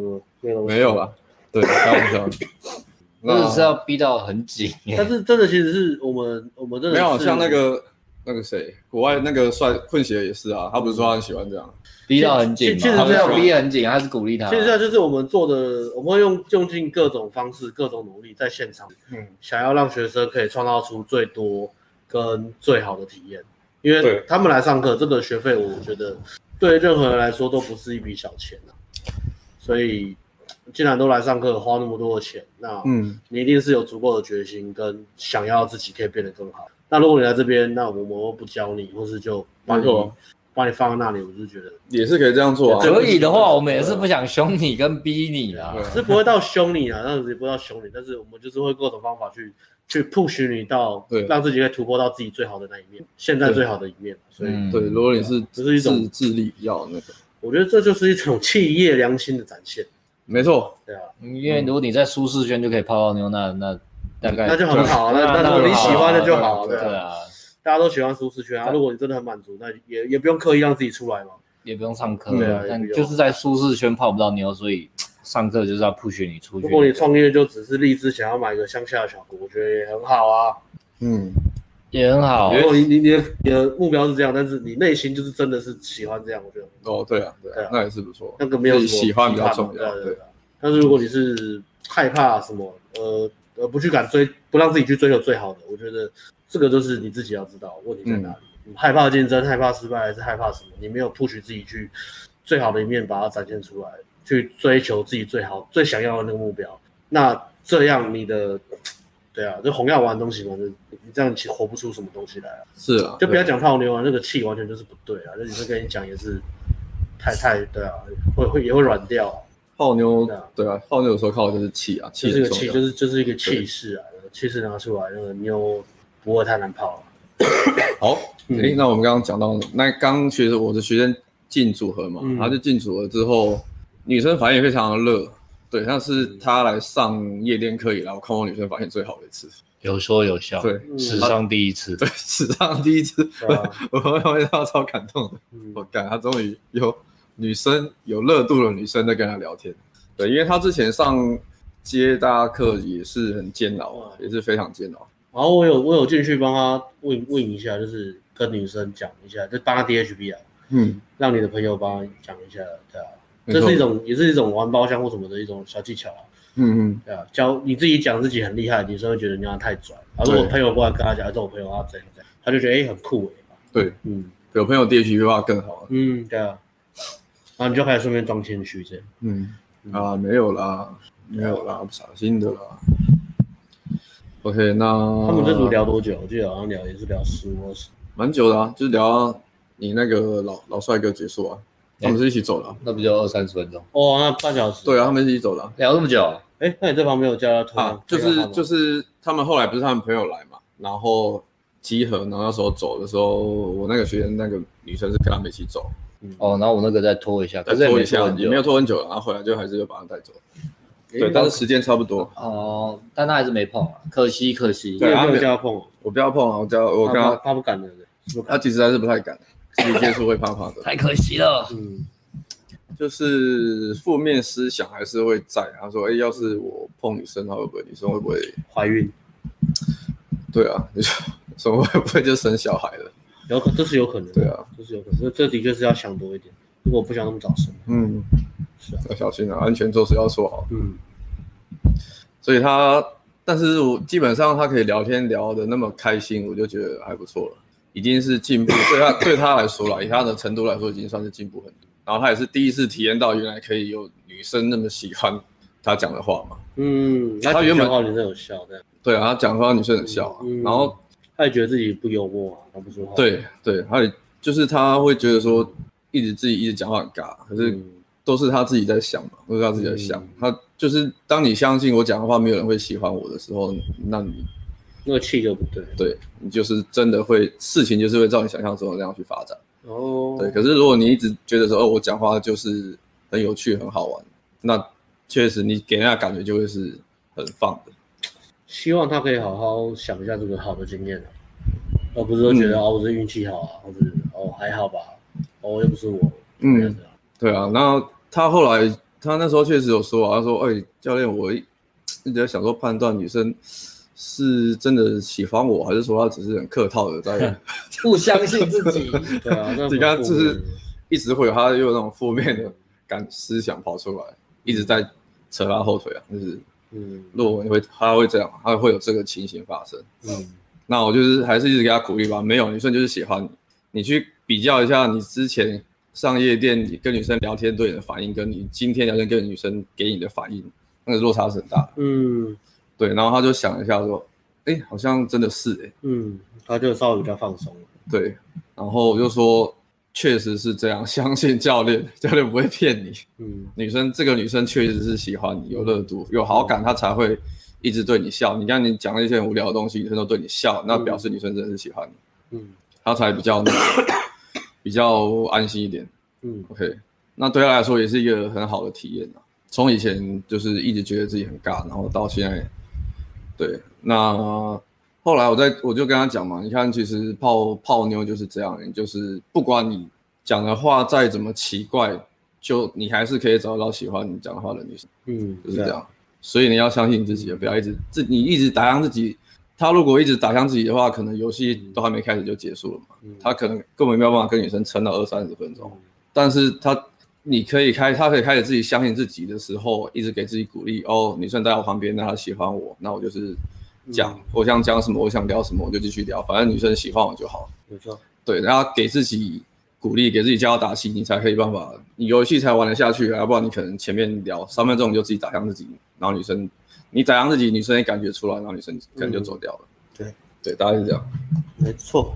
没有啊，对，开玩笑，那是要逼到很紧。但是真的，其实是我们我们真的没有像那个那个谁，国外那个帅混血也是啊，他不是说他很喜欢这样。逼到很紧，其实这样逼很紧，他是鼓励他。其实这就是我们做的，我们会用用尽各种方式、各种努力，在现场，嗯，想要让学生可以创造出最多跟最好的体验。因为他们来上课，这个学费我觉得对任何人来说都不是一笔小钱啊。所以既然都来上课，花那么多的钱，那嗯，你一定是有足够的决心跟想要自己可以变得更好。那如果你来这边，那我们不教你，或是就把你。把你放在那里，我就觉得也是可以这样做啊。可以的话，我们也是不想凶你跟逼你啦，是不会到凶你啊，那也不会到凶你，但是我们就是会各种方法去去 push 你到，对，让自己可以突破到自己最好的那一面，现在最好的一面。所以，对，如果你是这是一种智力比较那个，我觉得这就是一种企业良心的展现。没错，对啊，因为如果你在舒适圈就可以泡泡妞，那那大概那就很好，那那如果你喜欢的就好，对啊。大家都喜欢舒适圈啊，如果你真的很满足，那也也不用刻意让自己出来嘛，也不用上课，对啊，但就是在舒适圈泡不到妞，所以上课就是要 push 你出去。如果你创业就只是立志想要买一个乡下的小屋，我觉得也很好啊，嗯，也很好。如果你你你的你的目标是这样，但是你内心就是真的是喜欢这样，我觉得哦，对啊，对啊，那也是不错。那个没有喜欢比较重要，对啊。但是如果你是害怕什么，呃呃，不去敢追，不让自己去追求最好的，我觉得。这个就是你自己要知道问题在哪里。你害怕竞争，害怕失败，还是害怕什么？你没有 push 自己去最好的一面把它展现出来，去追求自己最好、最想要的那个目标。那这样你的，对啊，就红药丸东西嘛，就你这样其实活不出什么东西来啊。是啊，就不要讲泡妞啊，那个气完全就是不对啊。那女生跟你讲也是太太对啊，会会也会软掉啊。泡妞对啊，泡妞有时候靠的就是气啊，气是个气，就是就是一个气势啊，气势拿出来那个妞。不会太难泡了。好，哎，那我们刚刚讲到，那刚学我的学生进组合嘛，然后就进组合之后，女生反应非常的热，对，那是他来上夜店课以来，我看过女生反应最好的一次，有说有笑，对，史上第一次，对，史上第一次，我我我超超感动的，我感他终于有女生有热度的女生在跟他聊天，对，因为他之前上接搭课也是很煎熬啊，也是非常煎熬。然后我有我有进去帮他问问一下，就是跟女生讲一下，就帮他 DHB 啊，嗯，让你的朋友帮他讲一下，对啊，这是一种也是一种玩包厢或什么的一种小技巧啊，嗯嗯，对啊，教你自己讲自己很厉害，女生会觉得你让他太拽，然后如果朋友过来跟他讲，这种朋友他怎样怎样，他就觉得哎很酷哎，对，嗯，有朋友 DHB 的话更好，嗯，对啊，然后你就开始顺便装谦虚这样，嗯啊没有啦，没有啦，不小心的啦。OK，那他们这组聊多久？我记得好像聊也是聊十五二十，蛮久的啊，就是聊你那个老老帅哥结束啊，他们是一起走了，那不就二三十分钟？哦，那半小时。对啊，他们一起走了，聊这么久。哎，那你这旁边有叫他啊？就是就是他们后来不是他们朋友来嘛，然后集合，然后那时候走的时候，我那个学生那个女生是跟他们一起走，哦，然后我那个再拖一下，再拖一下，也没有拖很久了，然后回来就还是又把它带走。对，但是时间差不多。哦，但他还是没碰啊，可惜可惜。对，他没有叫他碰，我不要碰啊，我叫我刚他，他不敢的，他其实还是不太敢，自己接触会怕怕的。太可惜了，嗯。就是负面思想还是会在。他说：“哎，要是我碰女生，他会不会女生会不会怀孕？对啊，你说 会不会就生小孩了？有可，这是有可能。对啊，这是有可能。这这的确是要想多一点。如果不想那么早生，嗯，是啊，要小心啊，安全措施要做好。嗯，所以他，但是我基本上他可以聊天聊得那么开心，我就觉得还不错了，已经是进步。对他对他来说了，以他的程度来说，已经算是进步很多。”然后他也是第一次体验到，原来可以有女生那么喜欢他讲的话嘛。嗯，他原本女生有笑的。对啊，他讲的话女生很笑啊。嗯、然后他也觉得自己不幽默啊，他不说话。对对，他也就是他会觉得说，一直自己一直讲话很尬，可是都是他自己在想嘛，都是他自己在想。嗯、他就是当你相信我讲的话没有人会喜欢我的时候，那你那个气就不对。对，你就是真的会事情就是会照你想象中的那样去发展。哦，对，可是如果你一直觉得说，哦，我讲话就是很有趣、很好玩，那确实你给人家感觉就会是很放的。希望他可以好好想一下这个好的经验啊，而不是说觉得、嗯、哦，我是运气好啊，或者哦还好吧，哦又不是我。嗯，对啊，然后他后来他那时候确实有说啊，他说，哎，教练，我一直在想说判断女生。是真的喜欢我，还是说他只是很客套的在 不相信自己？对啊，你看，就是一直会有他有那种负面的感思想跑出来，一直在扯他后腿啊。就是，嗯，若文会他会这样，他会有这个情形发生。嗯，那我就是还是一直给他鼓励吧。没有女生就是喜欢你，你去比较一下你之前上夜店跟女生聊天对你的反应，跟你今天聊天跟女生给你的反应，那个落差是很大的。嗯。对，然后他就想一下说，哎，好像真的是哎，嗯，他就稍微比较放松了。对，然后我就说，确实是这样，相信教练，教练不会骗你。嗯，女生这个女生确实是喜欢你，有热度，有好感，她才会一直对你笑。你看你讲一些很无聊的东西，女生都对你笑，那表示女生真的是喜欢你。嗯，她才比较比较安心一点。嗯，OK，那对她来说也是一个很好的体验啊。从以前就是一直觉得自己很尬，然后到现在。对，那后来我在我就跟他讲嘛，你看，其实泡泡妞就是这样，就是不管你讲的话再怎么奇怪，就你还是可以找到喜欢你讲的话的女生，嗯，就是这样。所以你要相信你自己，不要一直自你一直打向自己。他如果一直打向自己的话，可能游戏都还没开始就结束了嘛。他可能根本没有办法跟女生撑到二三十分钟，但是他。你可以开，他可以开始自己相信自己的时候，一直给自己鼓励哦。女生在我旁边，那她喜欢我，那我就是讲，嗯、我想讲什么，我想聊什么，我就继续聊，反正女生喜欢我就好。没错，对，然后给自己鼓励，给自己加油打气，你才可以办法，你游戏才玩得下去。要不然你可能前面聊三分钟你就自己打向自己，然后女生你打向自己，女生也感觉出来，然后女生可能就走掉了。嗯、对对，大概是这样。没错。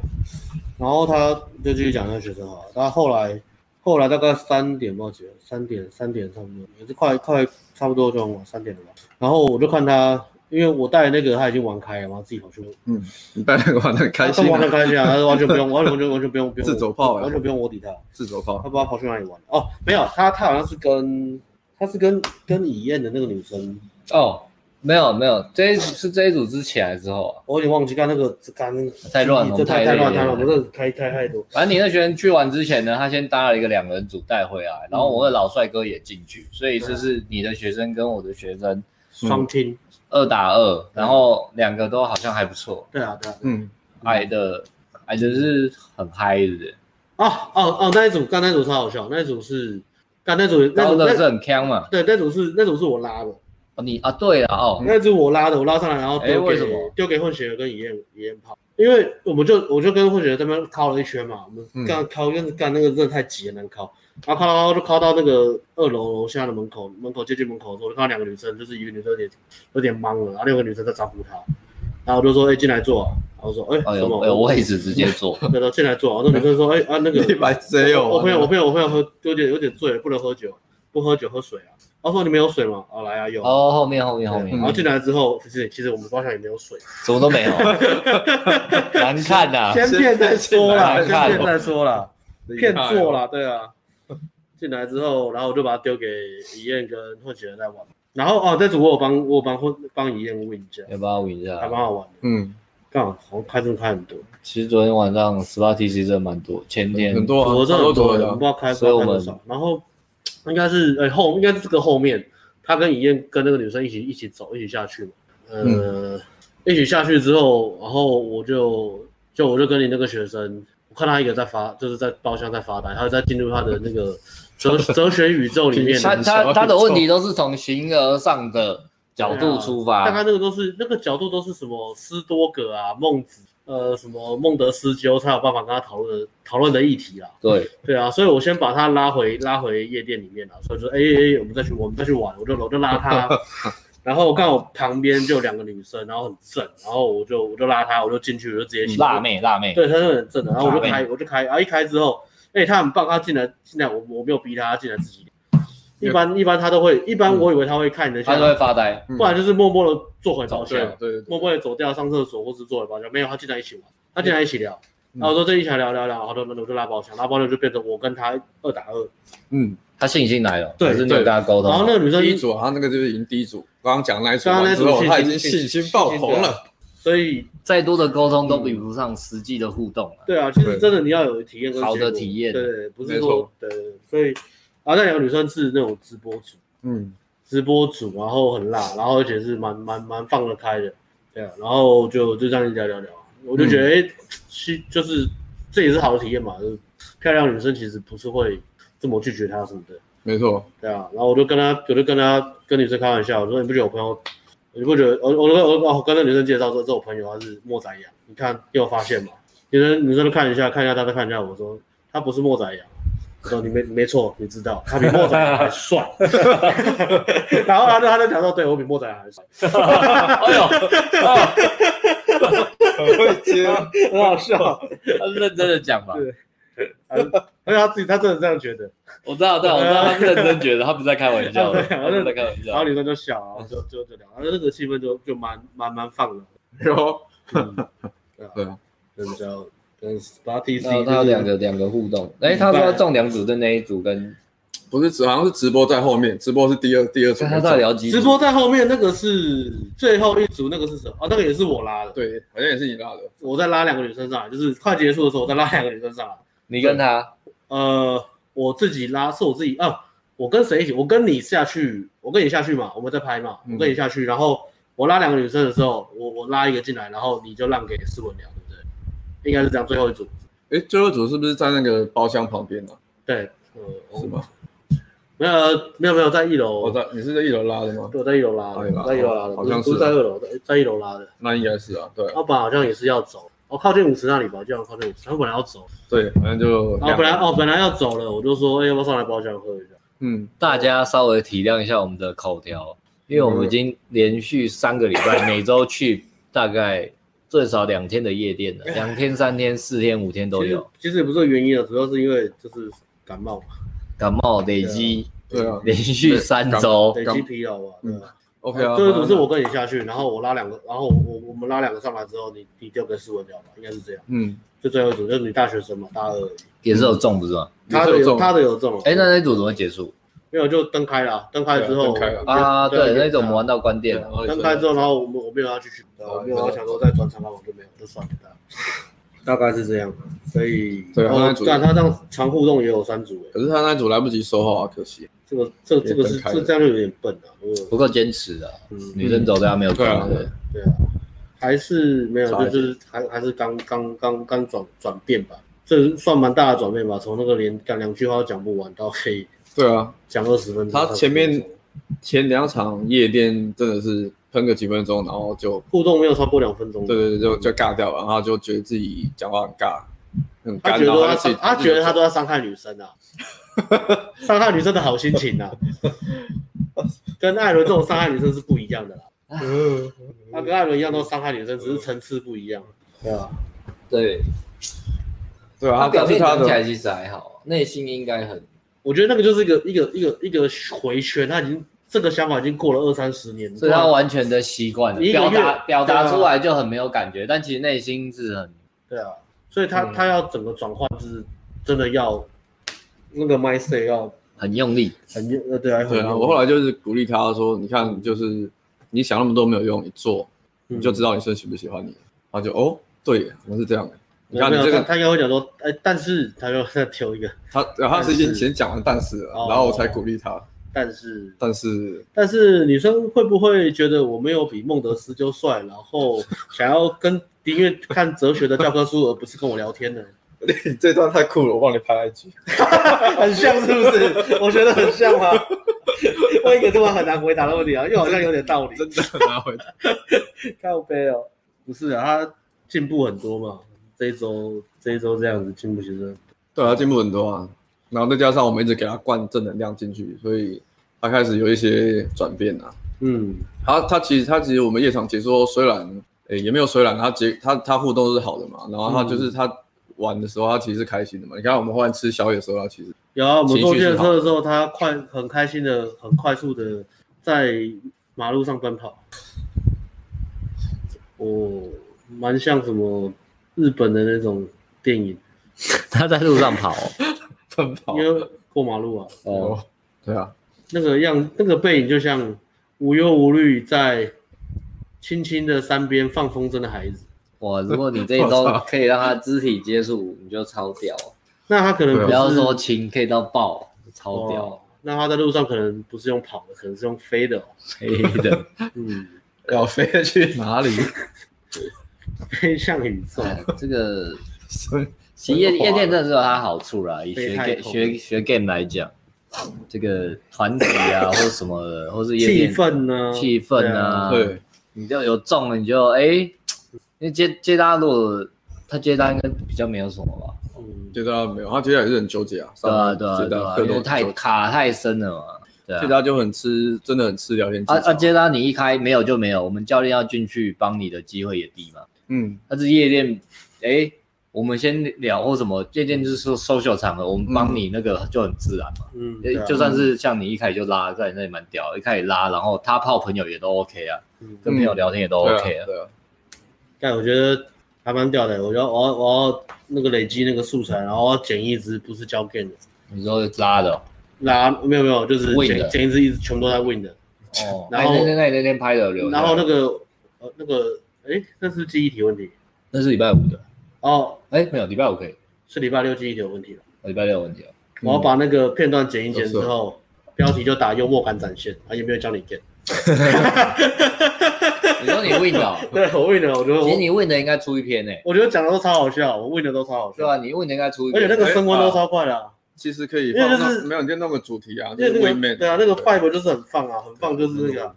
然后他就继续讲那个学生啊，他后来。后来大概三点多几，三点三点差不多，也是快快差不多就晚三点了吧。然后我就看他，因为我带那个他已经玩开了，然后自己跑去。嗯，你带那个玩的很开心、啊。他玩的开心啊，他完全不用，完全完全完全不用不用。自走炮，完全不用我抵他。自走炮，他不知道跑去哪里玩。哦，没有，他他好像是跟他是跟跟李燕的那个女生哦。没有没有，这一组是这一组之前还是之后啊？我有点忘记，刚那个刚太乱了，这太太乱太乱，我这开开太多。反正你那学生去玩之前呢，他先搭了一个两人组带回来，然后我的老帅哥也进去，所以这是你的学生跟我的学生双拼二打二，然后两个都好像还不错。对啊对啊，嗯，矮的矮的是很嗨的。哦哦哦，那一组刚那组超好笑，那一组是刚那组那组是很锵嘛？对，那组是那组是我拉的。你啊，对啊，哦，那组我拉的，我拉上来，然后丢给丢给混血儿跟乙燕乙燕跑，因为我们就我就跟混血儿这边靠了一圈嘛，我们刚靠，因为干那个真的太急了，难靠，然后靠到就靠到那个二楼楼下的门口，门口接近门口的时候，我就看到两个女生，就是一个女生有点有点懵了，然后另一个女生在招呼他，然后我就说，哎，进来坐，然后说，哎，有有位置直接坐，对的，进来坐，然后女生说，哎啊那个，你买谁哦？我朋友我朋友我朋友喝有点有点醉，不能喝酒，不喝酒喝水啊。他说：“你没有水吗？哦，来啊，有。哦，后面后面后面。然后进来之后，其实其实我们包厢也没有水，什么都没有，难看呐。先骗再说啦，先骗再说啦，骗做啦，对啊。进来之后，然后我就把它丢给李燕跟混血儿在玩。然后哦，这组我有帮我帮混帮李燕 win 一下，要帮他 win 一下，还蛮好玩的。嗯，刚好好像开真的开很多。其实昨天晚上十八 TC 真的蛮多，前天很多，我真的很多，我，不知道开所以我们少。然后应该是哎后应该是这个后面，他跟李燕跟那个女生一起一起走一起下去嘛。呃，嗯、一起下去之后，然后我就就我就跟你那个学生，我看他一个在发，就是在包厢在发呆，他在进入他的那个哲 哲学宇宙里面。他他他的问题都是从形而上的角度出发，啊、大概那个都是那个角度都是什么斯多葛啊、孟子，呃，什么孟德斯鸠才有办法跟他讨论的讨论的议题啦。对对啊，所以我先把他拉回拉回夜店里面了，所以说哎哎，我们再去我们再去玩，我就我就拉他。然后我看我旁边就两个女生，然后很正，然后我就我就拉她，我就进去，我就直接辣妹辣妹，对，她是很正的，然后我就开我就开，然后一开之后，哎，他很棒，他进来进来，我我没有逼他，他进来自己。一般一般他都会，一般我以为他会看你的，他都会发呆，不然就是默默的坐回包厢，对对，默默的走掉上厕所或是坐回包厢，没有，他进来一起玩，他进来一起聊，然后我说这一起来聊聊聊，好的，那我就拉包厢，拉包厢就变成我跟他二打二，嗯。他信心来了，对，是你跟他沟通。然后那个女生第一组，他那个就是赢第一组。刚刚讲那一组之后，他已经信心爆棚了。所以再多的沟通都比不上实际的互动。对啊，其实真的你要有体验，好的体验。对，不是说对。所以，啊那两个女生是那种直播主，嗯，直播主，然后很辣，然后而且是蛮蛮蛮放得开的，对啊。然后就就这样聊聊聊，我就觉得哎，其就是这也是好的体验嘛，就是漂亮女生其实不是会。这么拒绝他什么的，没错，对啊，然后我就跟她，我就跟她跟女生开玩笑，我说你不觉得我朋友，你不觉得我我我我跟那女生介绍说，这我朋友他是莫宰羊，你看你有发现吗？女生女生都看一下，看一下他再看一下，我说他不是莫宰羊，我说你没没错，你知道他比莫宰羊还帅，然后他就他就讲说，对我比莫宰羊还帅，哎呦，很会接，很好笑，他是认真的讲吧？而且他自己，他真的这样觉得。我知道，对，我知道，他认真觉得，他不是在开玩笑。对，他是在开玩笑。然后女生就笑，然后就就就聊，然后那个气氛就就蛮蛮蛮放的。有，对啊，跟叫跟 SPA-TC，他有两个两个互动。哎，他说中两组的那一组跟不是直，好像是直播在后面，直播是第二第二组。他在聊几？直播在后面那个是最后一组，那个是什么？哦，那个也是我拉的。对，好像也是你拉的。我在拉两个女生上来，就是快结束的时候，我再拉两个女生上来。你跟他，呃，我自己拉，是我自己啊，我跟谁一起？我跟你下去，我跟你下去嘛，我们在拍嘛，我跟你下去，然后我拉两个女生的时候，我我拉一个进来，然后你就让给斯文聊，对不对？应该是这样，最后一组。哎，最后一组是不是在那个包厢旁边呢？对，呃是吗？没有，没有，没有，在一楼。我在，你是在一楼拉的吗？我在一楼拉的，在一楼拉的，好像是在二楼，在在一楼拉的。那应该是啊，对。老板好像也是要走。哦，靠近舞池那里吧，就要靠近舞池。他本来要走，对，反正就哦，本来哦，本来要走了，我就说，哎，要不要上来包厢喝一下？嗯，大家稍微体谅一下我们的口条，因为我们已经连续三个礼拜每周去大概最少两天的夜店了，两天、三天、四天、五天都有。其实也不是原因啊，主要是因为就是感冒嘛，感冒累积，对啊，连续三周累积疲劳啊，嗯。OK 啊，就是是我跟你下去，然后我拉两个，然后我我们拉两个上来之后，你你丢给斯文聊吧，应该是这样。嗯，就最后一组就是你大学生嘛，大二也是有中不是吗？他的有他的有中。哎，那那组怎么结束？没有，就灯开了，灯开之后啊，对，那种我们玩到关店了。灯开之后，然后我们我没有要继续，我没有要想说再转场，那我就没有，就算了。大概是这样，所以对啊，但他这样长互动也有三组，可是他那组来不及收号啊，可惜。这个这这个是这这样就有点笨了，不够坚持啊。嗯，女生走的没有对啊，对啊，还是没有，就就是还还是刚刚刚刚转转变吧，这算蛮大的转变吧，从那个连讲两句话都讲不完到可以，对啊，讲二十分钟。他前面前两场夜店真的是喷个几分钟，然后就互动没有超过两分钟，对对对，就就尬掉了，然后就觉得自己讲话很尬，很他觉得他他觉得他都在伤害女生啊。伤害女生的好心情啊，跟艾伦这种伤害女生是不一样的啦。他跟艾伦一样都伤害女生，只是层次不一样。对啊，对，对啊。他表面看起来其实还好，内心应该很……我觉得那个就是一个一个一个一个回圈，他已经这个想法已经过了二三十年，所以他完全的习惯了，表达表达出来就很没有感觉，但其实内心是很……对啊，所以他他要整个转换，就是真的要。那个 mindset 要很用力，很用呃对啊对啊。我后来就是鼓励他说：“你看，就是你想那么多没有用，你做你就知道你是喜不喜欢你。”然后就哦，对，我是这样的。你看你这个，他应该会讲说：“哎，但是他又再挑一个。”他他是已经先讲完但是了，然后我才鼓励他。但是但是但是女生会不会觉得我没有比孟德斯鸠帅，然后 想要跟宁愿看哲学的教科书，而不是跟我聊天呢？你 这段太酷了，我帮你拍一句，很像是不是？我觉得很像吗？问一个这么很难回答的问题啊，又好像有点道理，真的很难回答。靠背哦，不是啊，他进步很多嘛，这一周这一周这样子进步其实对啊进步很多啊。然后再加上我们一直给他灌正能量进去，所以他开始有一些转变啊。嗯，他他其实他其实我们夜场解说虽然诶也没有虽然他结他他互动是好的嘛，然后他就是他玩的时候他其实是开心的嘛。你看我们后来吃宵夜的时候，他其实有啊，我们坐电车的时候，他快很开心的很快速的在马路上奔跑。哦，蛮像什么日本的那种电影，他在路上跑。跑因为过马路啊，哦，对啊，那个样，那个背影就像无忧无虑在青青的山边放风筝的孩子。哇，如果你这一周可以让他肢体接触，你就超屌。那他可能不要说亲，可以到抱，超屌。那他在路上可能不是用跑的，可能是用飞的，飞的，嗯，要飞去哪里？飞向宇宙。这个。其实夜夜店真的是有它好处啦，以学 game 学学 game 来讲，这个团体啊 或什么的，或是夜店气氛呢，气氛啊，对，你就有中了，你就哎，因为接接搭如果他接搭应该比较没有什么吧，嗯，接搭没有，他接搭也是很纠结啊，对啊对啊对啊，因为太卡太深了嘛，对啊，接搭就很吃，真的很吃聊天技巧。啊啊，接搭你一开没有就没有，我们教练要进去帮你的机会也低嘛，嗯，他是夜店，哎。我们先聊或什么，这件就是说 social 场合，我们帮你那个就很自然嘛。嗯，就算是像你一开始就拉，在你那里蛮屌，一开始拉，然后他泡朋友也都 OK 啊，跟朋友聊天也都 OK 啊。对啊。但我觉得还蛮屌的，我觉得我要我要那个累积那个素材，然后我要剪一支不是交 game 的。你说拉的？拉没有没有，就是剪剪一支一直全部都在 win 的。哦。然后那天那天拍的留。然后那个呃那个哎，那是记忆体问题。那是礼拜五的。哦，哎，没有，礼拜五可以，是礼拜六记忆体有问题了。礼拜六有问题了。我要把那个片段剪一剪之后，标题就打幽默感展现。啊，有没有教你 get？你说你 win 的？对，我 win 的，我觉得。其实你 win 的应该出一篇诶。我觉得讲的都超好笑，我 win 的都超好笑。对啊，你 win 的应该出一篇。而且那个升温都超快的。其实可以，因为就是没有你就弄个主题啊，因为那个对啊，那个 five 就是很放啊，很放就是那个。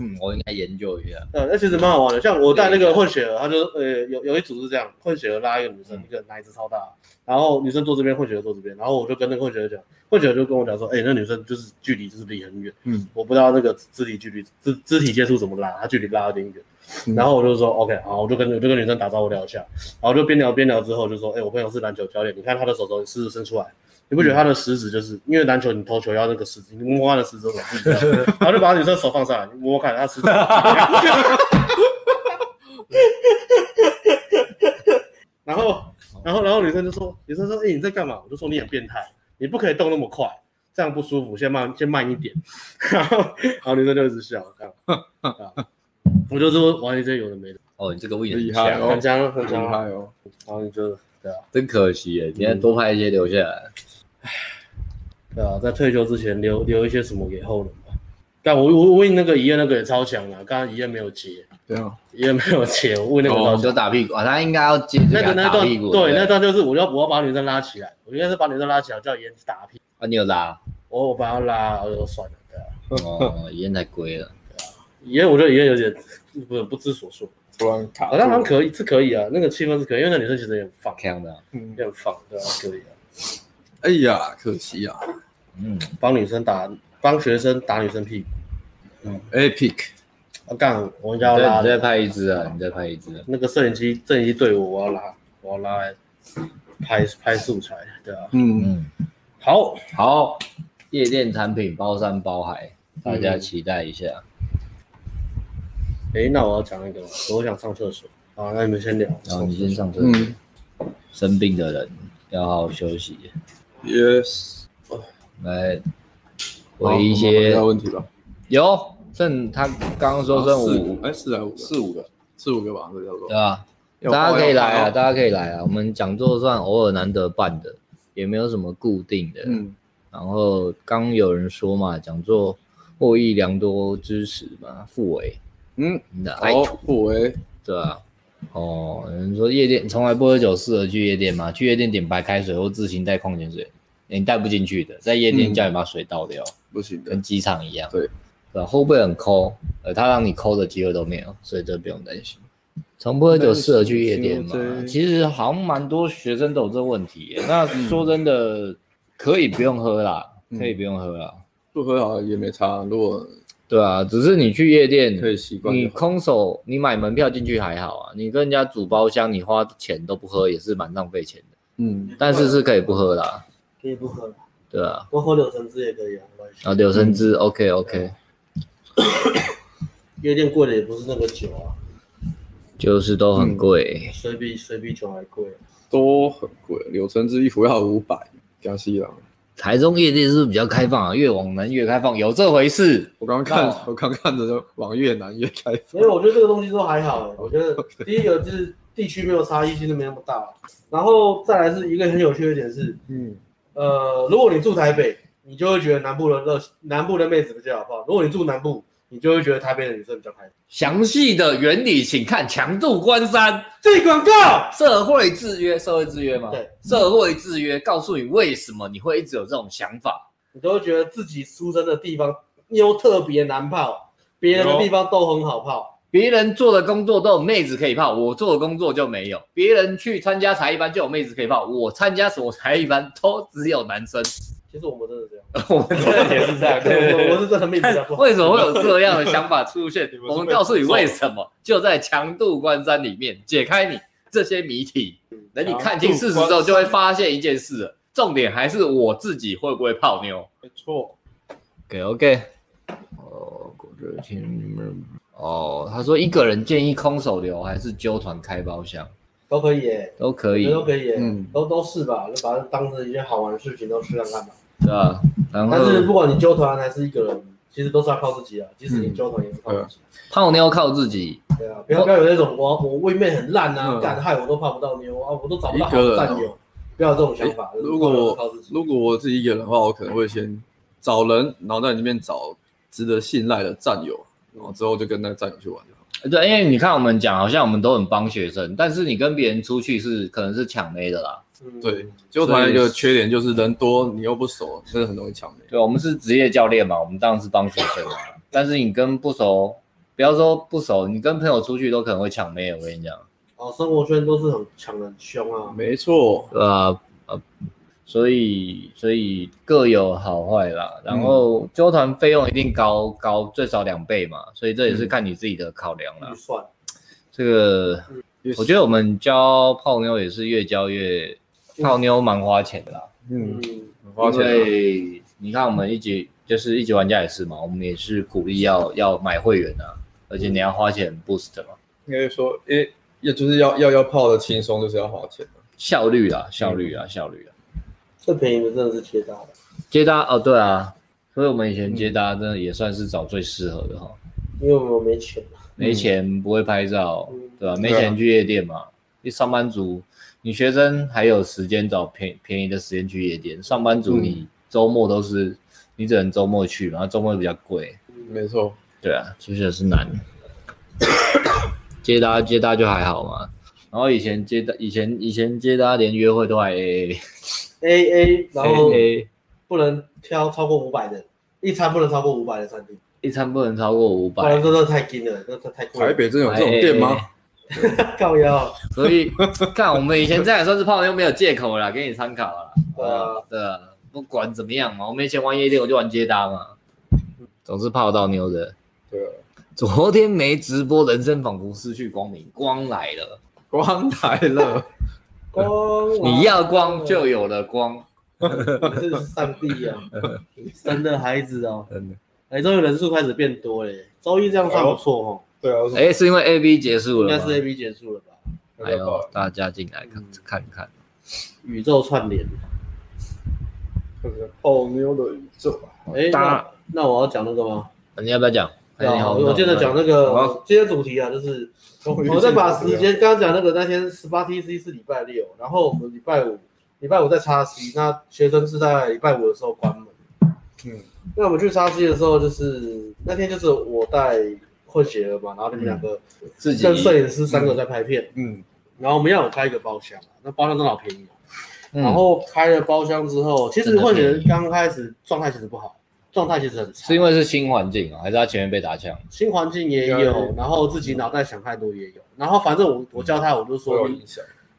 嗯，我应该研究一下。嗯，那其实蛮好玩的，像我带那个混血儿，他就呃有有一组是这样，混血儿拉一个女生，一个奶子超大，然后女生坐这边，混血儿坐这边，然后我就跟那个混血儿讲，混血儿就跟我讲说，哎，那女生就是距离就是离很远，嗯，我不知道那个肢体距离肢肢体接触怎么拉，她距离拉有点远，然后我就说 OK，好，我就跟我就跟女生打招呼聊一下，然后就边聊边聊之后就说，哎，我朋友是篮球教练，你看他的手肘食指伸出来。你不觉得他的食指就是因为篮球你投球要那个食指，你摸摸他的食指怎么不一样？然后就把女生手放上来，你摸摸看他食指。然后，然后，然后女生就说：“女生说，哎、欸，你在干嘛？”我就说：“你很变态，你不可以动那么快，这样不舒服，先慢，先慢一点。”然后，然后女生就一直笑，这样。我就说：“玩一些有的没的。”哦，你这个位置厉害哦，很强，很强，厉害哦。然后你就对啊，真可惜耶，今天多拍一些留下来。唉，对啊，在退休之前留留一些什么给后人吧。但我我问那个医院那个也超强啊，刚刚医院没有接。对啊，医院没有接，我问那个老师就打屁股啊，他应该要接那个那段，对，那段就是我要我要把女生拉起来，我应该是把女生拉起来叫医院打屁股啊，你有拉？我我把他拉，我就算了，对啊。哦，医院太贵了，对啊。医院我觉得医院有点不不知所措，突然卡。好像还可以，是可以啊，那个气氛是可以，因为那女生其实也很放，这样的，嗯，也很放，对啊，可以啊。哎呀，可惜啊，嗯，帮女生打，帮学生打女生屁股，嗯，epic，我干，我应该要拉，你再拍一支啊，你再拍一支，那个摄影机，摄影机对我，我要拉，我要拉来拍拍素材，对啊，嗯。嗯，好，好，夜店产品包山包海，大家期待一下。哎，那我要讲一个，我想上厕所，好，那你们先聊，然后你先上厕所，生病的人要好好休息。Yes，来回一些问题吧。有，剩他刚刚说剩五，哎，四来五，四五个，四五个吧，这叫做。对啊，大家可以来啊，大家可以来啊。我们讲座算偶尔难得办的，也没有什么固定的。嗯。然后刚有人说嘛，讲座获益良多，支持嘛，互为。嗯，你的爱徒付委，对啊。哦，有人说夜店从来不喝酒，适合去夜店吗？去夜店点白开水或自行带矿泉水，你带不进去的，在夜店叫你把水倒掉，嗯、不行的，跟机场一样。对，对吧？会不会很抠？呃，他让你抠的机会都没有，所以这不用担心。从不喝酒适合去夜店吗？其实好像蛮多学生都有这个问题。那说真的，可以不用喝啦，可以不用喝啦，不喝好像也没差。如果对啊，只是你去夜店可以习惯。你空手，你买门票进去还好啊。你跟人家组包厢，你花钱都不喝，也是蛮浪费钱的。嗯，但是是可以不喝啦。可以不喝。对啊。多喝柳橙汁也可以啊。啊，柳橙汁，OK OK。夜店贵的也不是那个酒啊，就是都很贵。水比水比酒还贵，都很贵。柳橙汁一壶要五百，江西郎。台中夜店是不是比较开放啊？越往南越开放，有这回事？我刚看，我刚看着就往越南越开放。所以我觉得这个东西都还好。我觉得 第一个就是地区没有差异性，就没那么大。然后再来是一个很有趣的点是，嗯，呃，如果你住台北，你就会觉得南部的热，南部的妹子比较好泡。如果你住南部，你就会觉得台北的女生比较开心。详细的原理，请看强度关山。这广告，社会制约，社会制约吗？对，社会制约，告诉你为什么你会一直有这种想法。你都会觉得自己出生的地方又特别难泡，别人的地方都很好泡。别人做的工作都有妹子可以泡，我做的工作就没有。别人去参加才艺班就有妹子可以泡，我参加什么才艺班都只有男生。其实我们真的这样，我们真的也是这样。对，我我是真的命比较不好。为什么会有这样的想法出现？我们告诉你为什么，就在强度关山里面解开你这些谜题。等你看清事实之后，就会发现一件事了。重点还是我自己会不会泡妞？没错。OK OK。哦，果热情你们哦，他说一个人建议空手流还是揪团开包厢？都可以耶，都可以，都可以耶，嗯，都都是吧，就把它当成一件好玩的事情，都试看看吧。对啊，然后但是不管你揪团还是一个人，其实都是要靠自己啊。即使你揪团也是靠自己。泡妞靠自己。对啊，不要不要有那种我我位面很烂啊，干害我都泡不到妞啊，我都找不到好战友。不要有这种想法。如果我如果我自己一个人的话，我可能会先找人，然后在里面找值得信赖的战友，然后之后就跟那个战友去玩。对，因为你看我们讲，好像我们都很帮学生，但是你跟别人出去是可能是抢妹的啦。对，揪团一个缺点就是人多，你又不熟，真的很容易抢妹。对，我们是职业教练嘛，我们当然是帮学生嘛。但是你跟不熟，不要说不熟，你跟朋友出去都可能会抢妹。我跟你讲，哦，生活圈都是很抢的很凶啊。没错，对啊，呃，所以所以各有好坏啦。然后纠团费用一定高高最少两倍嘛，所以这也是看你自己的考量啦。预算，这个我觉得我们教泡妞也是越教越。泡妞蛮花钱的啦，嗯，花钱。因为你看我们一级就是一级玩家也是嘛，我们也是鼓励要要买会员啊，而且你要花钱 boost 嘛。应该说，诶，也就是要要要泡的轻松，就是要花钱的。效率啊，效率啊，效率啊。最便宜的真的是接搭的。接搭哦，对啊，所以我们以前接搭真的也算是找最适合的哈。因为我们没钱嘛，没钱不会拍照，对吧？没钱去夜店嘛，你上班族。你学生还有时间找便便宜的时间去夜店，上班族你周末都是、嗯、你只能周末去，然后周末比较贵。没错，对啊，其实也是难。接搭接搭就还好嘛，然后以前接搭以前以前接搭连约会都还 A A A A，然后 A 不能挑超过五百的，一餐不能超过五百的餐厅，一餐不能超过五百。这这太贵了，这这太贵。台北真有这种店吗？靠腰，所以看我们以前这样算是泡妞没有借口了，给你参考了。对啊，对啊，不管怎么样嘛，我们以前玩夜店，我就玩接搭嘛，总是泡到妞的。对啊，昨天没直播，人生仿佛失去光明，光来了，光来了，光，你要光就有了光，是上帝啊，神的孩子哦，真的，哎，终于人数开始变多嘞，周一这样算不错哦。对啊，哎，是因为 A B 结束了，应该是 A B 结束了吧？还有大家进来看看看，宇宙串联，泡妞的宇宙。哎，那那我要讲那个吗？你要不要讲？好，我接着讲那个今天主题啊，就是我再把时间刚刚讲那个那天十八 TC 是礼拜六，然后我们礼拜五礼拜五在叉 C，那学生是在礼拜五的时候关门。嗯，那我们去叉 C 的时候，就是那天就是我带混血儿嘛，然后你们两个自己跟摄影师三个在拍片。嗯，然后我们要有开一个包厢，那包厢真的好便宜。然后开了包厢之后，其实混血儿刚开始状态其实不好。状态其实很差，是因为是新环境啊，还是他前面被打枪？新环境也有，然后自己脑袋想太多也有，然后反正我我教他，我就说，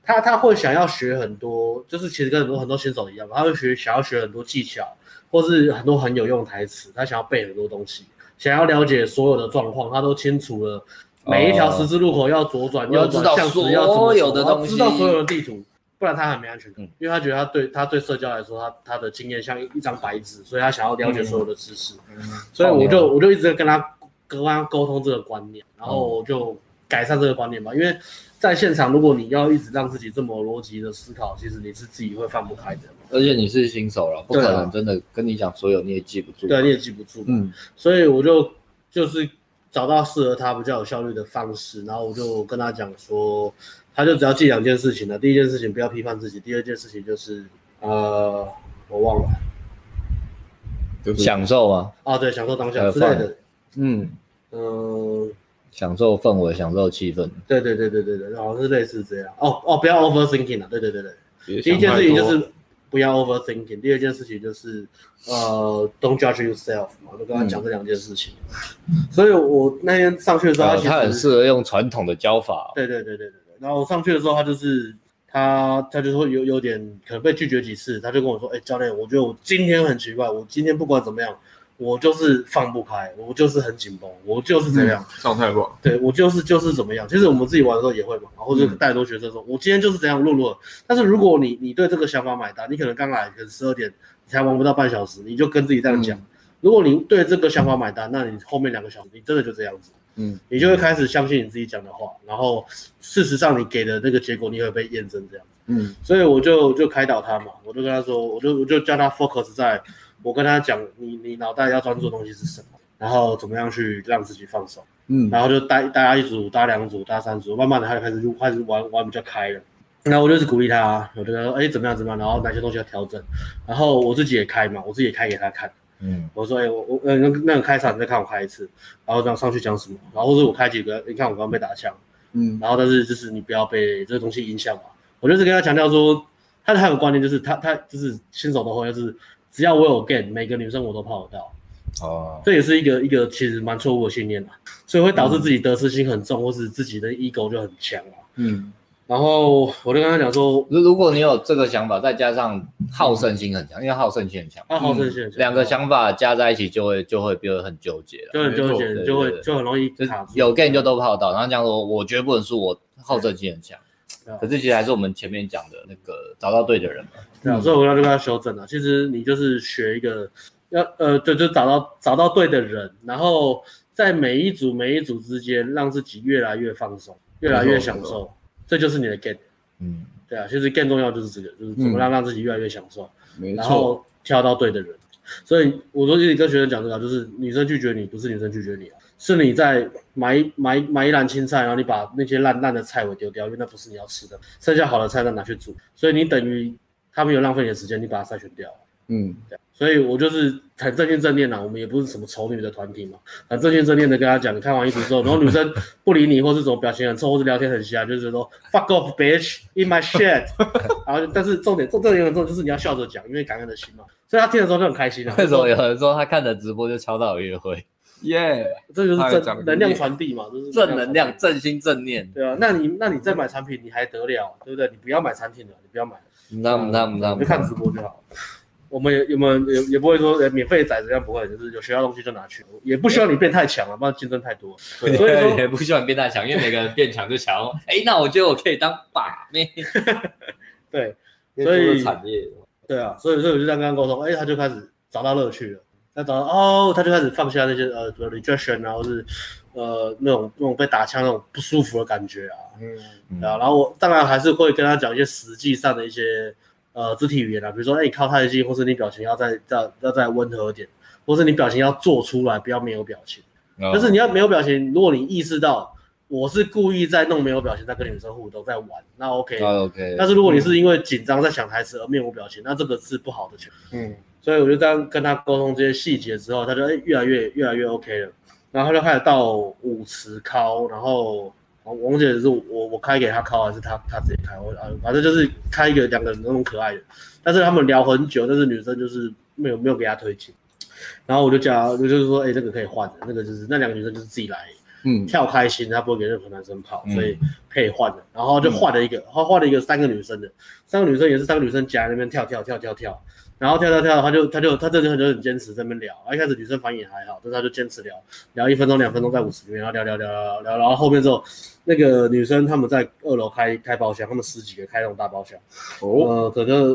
他他会想要学很多，就是其实跟很多很多新手一样，他会学想要学很多技巧，或是很多很有用的台词，他想要背很多东西，想要了解所有的状况，他都清楚了每一条十字路口要左转，要知道所有的东西，知道所有的地图。不然他很没安全感，因为他觉得他对他对社交来说，他他的经验像一张白纸，所以他想要了解所有的知识。嗯，所以我就我就一直跟他跟他沟通这个观念，然后我就改善这个观念吧。因为在现场，如果你要一直让自己这么逻辑的思考，其实你是自己会放不开的。而且你是新手了，不可能真的跟你讲所有你也记不住。对，你也记不住。嗯，所以我就就是找到适合他比较有效率的方式，然后我就跟他讲说。他就只要记两件事情了。第一件事情不要批判自己，第二件事情就是呃，我忘了，就是享受吗？啊，对，享受当下之类的。嗯嗯、呃，享受氛围，享受气氛。对对对对对对，好像是类似这样。哦哦，不要 overthinking 啊。对对对对，第一件事情就是不要 overthinking，第二件事情就是呃，don't judge yourself 嘛，我就跟他讲这两件事情。嗯、所以我那天上去的时候，他很适合用传统的教法。对对对对对。然后我上去的时候，他就是他，他就会有有点可能被拒绝几次，他就跟我说：“哎，教练，我觉得我今天很奇怪，我今天不管怎么样，我就是放不开，我就是很紧绷，我就是这样，状态不好。对，我就是就是怎么样。其实我们自己玩的时候也会嘛，然后就带很多学生说，我今天就是这样弱弱。但是如果你你对这个想法买单，你可能刚来，可能十二点你才玩不到半小时，你就跟自己这样讲。如果你对这个想法买单，那你后面两个小时你真的就这样子。”嗯，你就会开始相信你自己讲的话，然后事实上你给的那个结果你会被验证这样。嗯，所以我就就开导他嘛，我就跟他说，我就我就叫他 focus 在，我跟他讲，你你脑袋要专注的东西是什么，然后怎么样去让自己放手。嗯，然后就带大家一组，搭两组，搭三组，慢慢的他就开始就开始玩玩比较开了。然后我就是鼓励他，我就说，哎，怎么样怎么样，然后哪些东西要调整，然后我自己也开嘛，我自己也开给他看。嗯，我说，哎、欸，我我呃那那个开场你再看我开一次，然后这样上去讲什么，然后或者我开几个，你看我刚刚被打枪，嗯，然后但是就是你不要被这个东西影响嘛。我就是跟他强调说，他还有观念就是他他就是新手的话就是只要我有 game，每个女生我都泡得到。哦，这也是一个一个其实蛮错误的信念嘛，所以会导致自己得失心很重，嗯、或是自己的 ego 就很强啊。嗯。然后我就跟他讲说，如如果你有这个想法，再加上好胜心很强，因为好胜心很强，啊，好胜心很强，两个想法加在一起就会就会变得很纠结了，就很纠结，就会就很容易卡住。有 game 就都泡到，然后讲说，我绝对不能输，我好胜心很强。可是其实还是我们前面讲的那个找到对的人嘛。对啊，所以我要就跟他修正了。其实你就是学一个，要呃，对就找到找到对的人，然后在每一组每一组之间，让自己越来越放松，越来越享受。这就是你的 game，嗯，对啊，其实更重要就是这个，就是怎么让让自己越来越享受，嗯、然后挑到对的人。所以我说，你跟学生讲这个，就是女生拒绝你，不是女生拒绝你啊，是你在买买买一篮青菜，然后你把那些烂烂的菜尾丢掉，因为那不是你要吃的，剩下好的菜再拿去煮，所以你等于他没有浪费你的时间，你把它筛选掉。嗯，对，所以我就是很正心正念呐，我们也不是什么丑女的团体嘛，很正心正念的跟他讲，你看完衣服之后，然后女生不理你，或是什么表情很臭，或是聊天很瞎，就是说 fuck off bitch in my shit，然后但是重点重重点很重，就是你要笑着讲，因为感恩的心嘛，所以他听的时候就很开心啊。为什么有人说他看着直播就敲到有约会？耶，这就是正能量传递嘛，就是正能量，正心正念。对啊，那你那你再买产品你还得了，对不对？你不要买产品了，你不要买，那那那就看直播就好。我们也有没有也也不会说免费宰这样不会，就是有学到东西就拿去，也不需要你变太强了，不然竞争太多。所以说 也不需要你变太强，因为每个人变强就强。哎，那我觉得我可以当把妹。对，所以产业。对啊，所以所以我就这样跟他沟通，哎，他就开始找到乐趣了。他找到哦，他就开始放下那些呃 rejection 然后是呃那种那种被打枪那种不舒服的感觉啊。嗯。啊，然后我当然还是会跟他讲一些实际上的一些。呃肢体语言啊，比如说哎、欸、靠太近，或是你表情要再再要再温和一点，或是你表情要做出来，不要没有表情。但是你要没有表情，如果你意识到我是故意在弄没有表情，在跟女生互动，在玩，那 OK，那 OK。但是如果你是因为紧张在想台词而面无表情，那这个是不好的情所以我就这样跟他沟通这些细节之后，他就哎越来越越来越 OK 了。然后他就开始到舞池敲，然后王姐是我我开给他敲还是他他自己开？我反正就是开一个两个人那种可爱的。但是他们聊很久，但是女生就是没有没有给他推进。然后我就讲，我就是说，哎、欸，这个可以换的，那个就是那两个女生就是自己来，嗯，跳开心，她不会给任何男生跑，所以可以换的。然后就换了一个，他换了一个三个女生的，三个女生也是三个女生夹在那边跳跳跳跳跳，然后跳跳跳，他就他就他这个就很坚持在那边聊。一开始女生反应也还好，但是他就坚持聊聊一分钟两分钟在舞池里面，然后聊聊聊聊聊，然后后面之后，那个女生他们在二楼开开包厢，他们十几个开那种大包厢，哦，呃，可能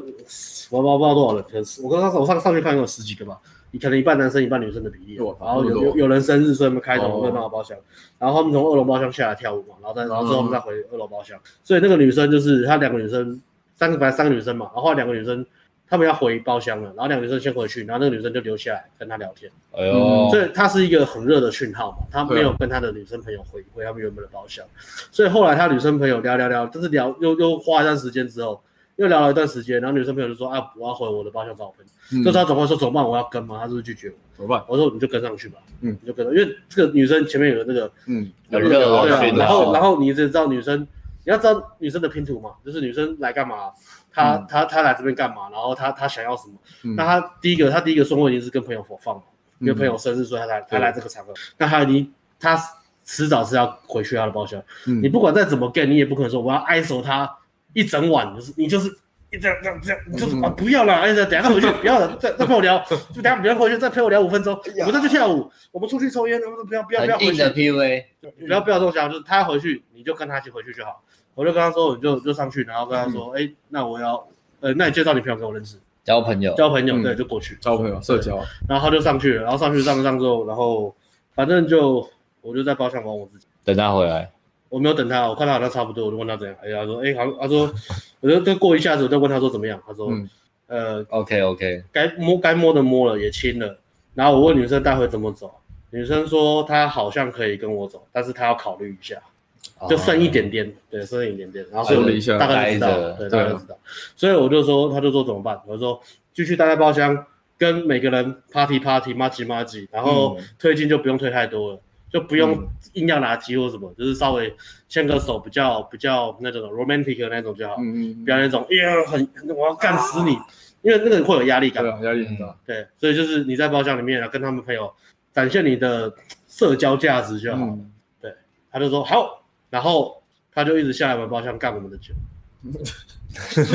我不知道多少人，可是我刚刚我上上去看有十几个吧。可能一半男生一半女生的比例，然后有有有人生日，所以他们开头热闹的包厢，然后他们从二楼包厢下来跳舞嘛，然后再然后之后我们再回二楼包厢，所以那个女生就是她两个女生，三个本来三个女生嘛，然后两个女生他们要回包厢了，然后两个女生先回去，然后那个女生就留下来跟他聊天，哎呦，所以他是一个很热的讯号嘛，他没有跟他的女生朋友回回他们原本的包厢，所以后来他女生朋友聊聊聊，就是聊又又花一段时间之后。又聊了一段时间，然后女生朋友就说：“啊，我要回我的包厢找我朋友。”就是他总会说：“怎么办？我要跟吗？”他是不是拒绝我？怎么办？我说：“你就跟上去吧。”嗯，你就跟上，因为这个女生前面有那个嗯很热的，对啊。然后然后你只知道女生，你要知道女生的拼图嘛，就是女生来干嘛？她她她来这边干嘛？然后他他想要什么？那他第一个他第一个送货一定是跟朋友放嘛，因为朋友生日，所以他来他来这个场合。那她你他迟早是要回去他的包厢。你不管再怎么 get，你也不可能说我要挨守他。一整晚就是你就是一这样这样这样，你就是啊不要了，哎呀，等下回去不要了，再再陪我聊，就等下不要回去，再陪我聊五分钟，我们再去跳舞，我们出去抽烟，不要不要不要回去。PUA，不要不要这么想，就是他要回去，你就跟他一起回去就好。我就跟他说，我就就上去，然后跟他说，哎，那我要，呃，那你介绍你朋友给我认识，交朋友，交朋友，对，就过去交朋友，社交。然后他就上去了，然后上去上上之后，然后反正就我就在包厢玩我自己，等他回来。我没有等他，我看他好像差不多，我就问他怎样。哎呀，他说，哎，好，他说，我就再过一下子，我再问他说怎么样。他说，嗯呃，OK OK，该摸该摸的摸了，也亲了。然后我问女生待会怎么走，女生说她好像可以跟我走，但是她要考虑一下，就剩一点点，对，剩一点点。然后所以大概知道，对，大概知道。所以我就说，他就说怎么办？我说继续待在包厢，跟每个人 party party，麻吉麻吉，然后推进就不用推太多了。就不用硬要拿鸡或什么，就是稍微牵个手，比较比较那种 romantic 的那种就好。嗯嗯。不要那种，哎呀，很我要干死你，因为那个人会有压力感。对，压力很大。对，所以就是你在包厢里面啊，跟他们朋友展现你的社交价值就好了。对，他就说好，然后他就一直下来玩包厢干我们的酒，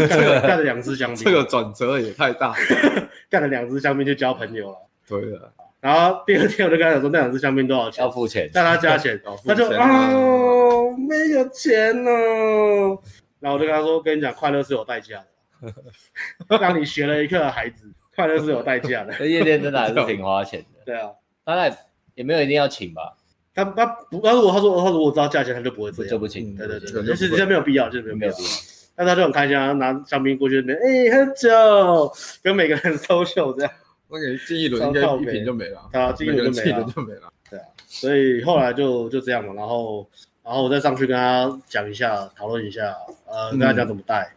干干了两支香槟。这个转折也太大，了 干了两支香槟就交朋友了。对的。然后第二天我就跟他讲说，那两支香槟多少钱？要付钱，让他加钱。他就哦，没有钱哦。然后我就跟他说，跟你讲，快乐是有代价的，让你学了一课的孩子，快乐是有代价的。这夜店真的还是挺花钱的。对啊，当然也没有一定要请吧。他他不，他如果他说他如果知道价钱，他就不会这样，就不请。对对对，其实这没有必要，就是没有必要。那他就很开心啊，拿香槟过去那边，哎，喝酒，跟每个人 social 这样。我感觉进一轮应该一瓶就没了，啊，进一轮就没了，就没了对啊，所以后来就就这样嘛，然后然后我再上去跟他讲一下，讨论一下，呃，跟他讲怎么带，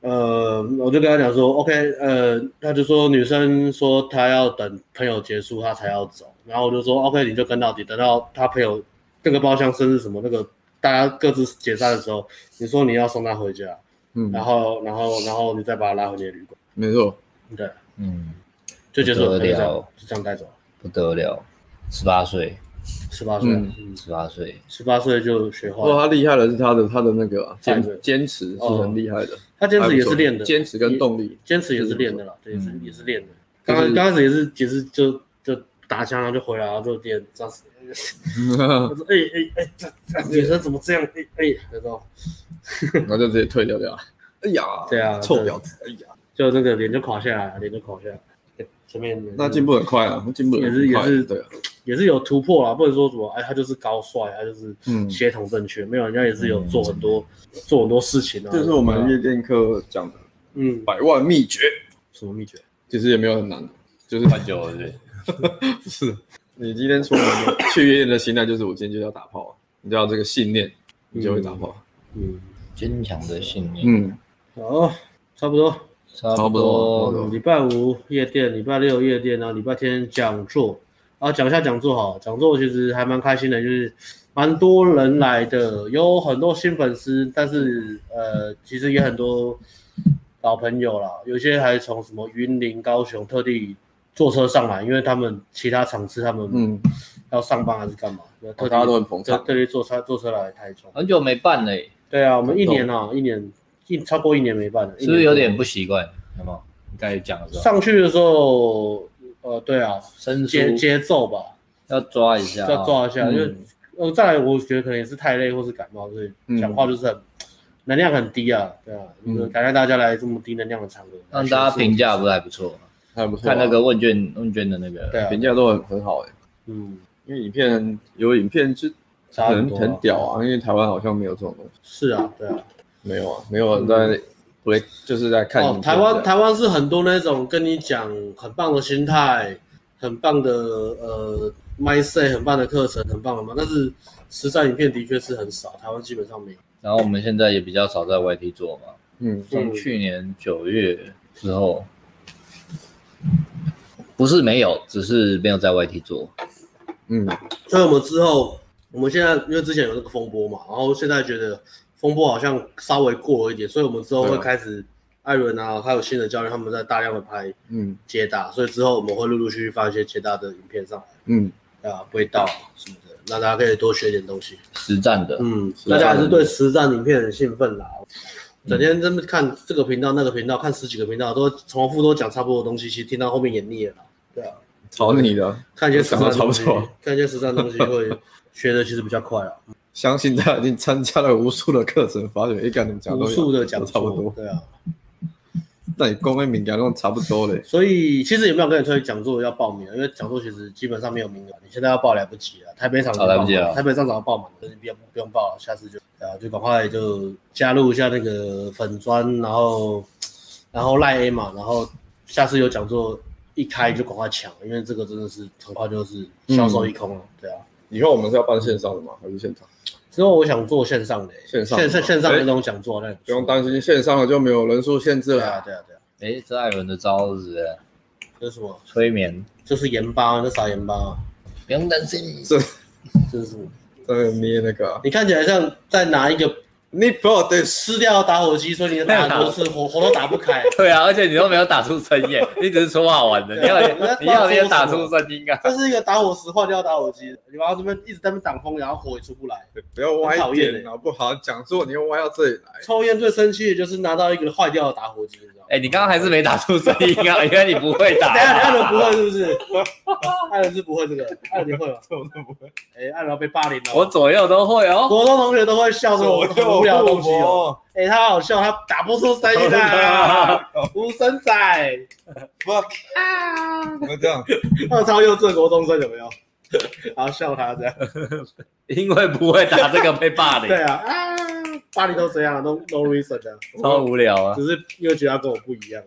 呃，我就跟他讲说，OK，呃，他就说女生说她要等朋友结束她才要走，然后我就说 OK，你就跟到底，等到他朋友那个包厢生日什么那个大家各自解散的时候，你说你要送他回家，嗯，然后然后然后你再把他拉回你的旅馆，没错，对，嗯。就结束了，就这样带走，不得了，十八岁，十八岁，十八岁，十八岁就学画。不过他厉害的是他的他的那个坚坚持是很厉害的，他坚持也是练的，坚持跟动力，坚持也是练的啦，也是也是练的。刚刚刚开始也是也是就就打枪然后就回来然后就点这样子。他说哎哎哎，这女生怎么这样？哎哎，他说，然后就直接退掉掉。哎呀，对啊，臭婊子，哎呀，就那个脸就垮下来，脸就垮下来。前面那进步很快啊，进步也是也是对啊，也是有突破啦，不能说什么哎，他就是高帅，他就是嗯，协同正确，没有人家也是有做很多做很多事情啊。这是我们夜店课讲的，嗯，百万秘诀，什么秘诀？其实也没有很难，就是蛮久了，对，不 是。你今天出门去夜店的心态就是我今天就要打炮，你就要这个信念，你就会打炮。嗯，坚强的信念。嗯，好，差不多，差不多。礼拜五夜店，礼拜六夜店，然后礼拜天讲座。啊，讲一下讲座哈，讲座其实还蛮开心的，就是蛮多人来的，有很多新粉丝，但是呃，其实也很多老朋友啦，有些还从什么云林、高雄特地坐车上来，因为他们其他场次他们嗯。要上班还是干嘛，嗯、特大家都很捧场，特地坐车坐车来台中。很久没办了，对啊，我们一年啊，一年一超过一年没办了，是不是有点不习惯？有没有？你刚才讲的时候，上去的时候。呃，对啊，节节奏吧，要抓一下，要抓一下，因为呃，再来，我觉得可能也是太累或是感冒，所以讲话就是很能量很低啊，对啊，感谢大家来这么低能量的场合，让大家评价不是还不错，还不错，看那个问卷问卷的那个评价都很很好哎，嗯，因为影片有影片就很很屌啊，因为台湾好像没有这种东西，是啊，对啊，没有啊，没有人在。不会，就是在看、哦。台湾台湾是很多那种跟你讲很棒的心态，很棒的呃 mindset，很棒的课程，很棒的嘛。但是实战影片的确是很少，台湾基本上没有。然后我们现在也比较少在 YT 做嘛。嗯，从去年九月之后，不是没有，只是没有在外地做。嗯，所以我们之后，我们现在因为之前有那个风波嘛，然后现在觉得。风波好像稍微过了一点，所以我们之后会开始，艾伦啊，还有新的教练他们在大量的拍，嗯，接打，所以之后我们会陆陆续续发一些接打的影片上来，嗯，啊，味道什么的，那大家可以多学点东西，实战的，嗯，大家还是对实战影片很兴奋啦，整天这么看这个频道那个频道，看十几个频道都重复都讲差不多的东西，其实听到后面也腻了，对啊，吵你的，看一些实战东西，看一些实战东西会学的其实比较快啊。相信他已经参加了无数的课程，发觉一个人讲无数的讲差不多。对啊，那你公开名讲都差不多嘞。所以其实有没有跟你推讲座要报名，因为讲座其实基本上没有名额，你现在要报来不及了。台北场来不及了，台北场早就报满了，你不用不用报了，下次就啊就赶快就加入一下那个粉砖，然后然后赖 A 嘛，然后下次有讲座一开就赶快抢，因为这个真的是很快就是销售一空了。嗯、对啊，以后我们是要办线上的吗？还是现场？之后我想做线上的，线上线上线上那种讲座，那不用担心线上的就没有人数限制了。对啊对啊对啊。哎，这艾伦的招是？这是什么？催眠。就是盐巴，这撒盐巴。不用担心。这这是什么？在捏那个。你看起来像在拿一个。你不要对撕掉打火机，所以你打很多次火火都打不开。对啊，而且你都没有打出声音，你只是说好玩的。你要你要你要打出声音啊！这是一个打火石坏掉打火机，你把它这边一直在那边挡风，然后火也出不来。不要歪点，好不好？讲座你又歪到这里来。抽烟最生气的就是拿到一个坏掉的打火机。你知道吗哎，你刚刚还是没打出声音啊？原来你不会打。等下，艾伦不会是不是？艾伦是不会这个，艾伦你会吗？我都不会。哎，艾伦要被霸凌了。我左右都会哦。国中同学都会笑说我很无聊的东西哦。哎，他好笑，他打不出声音的。无声仔。不啊？怎么这样？他超幼稚国中生有没有？然后笑他这样，因为不会打这个被霸凌。对啊。巴黎都这样，no no reason 的，超无聊啊！只是因为觉得他跟我不一样。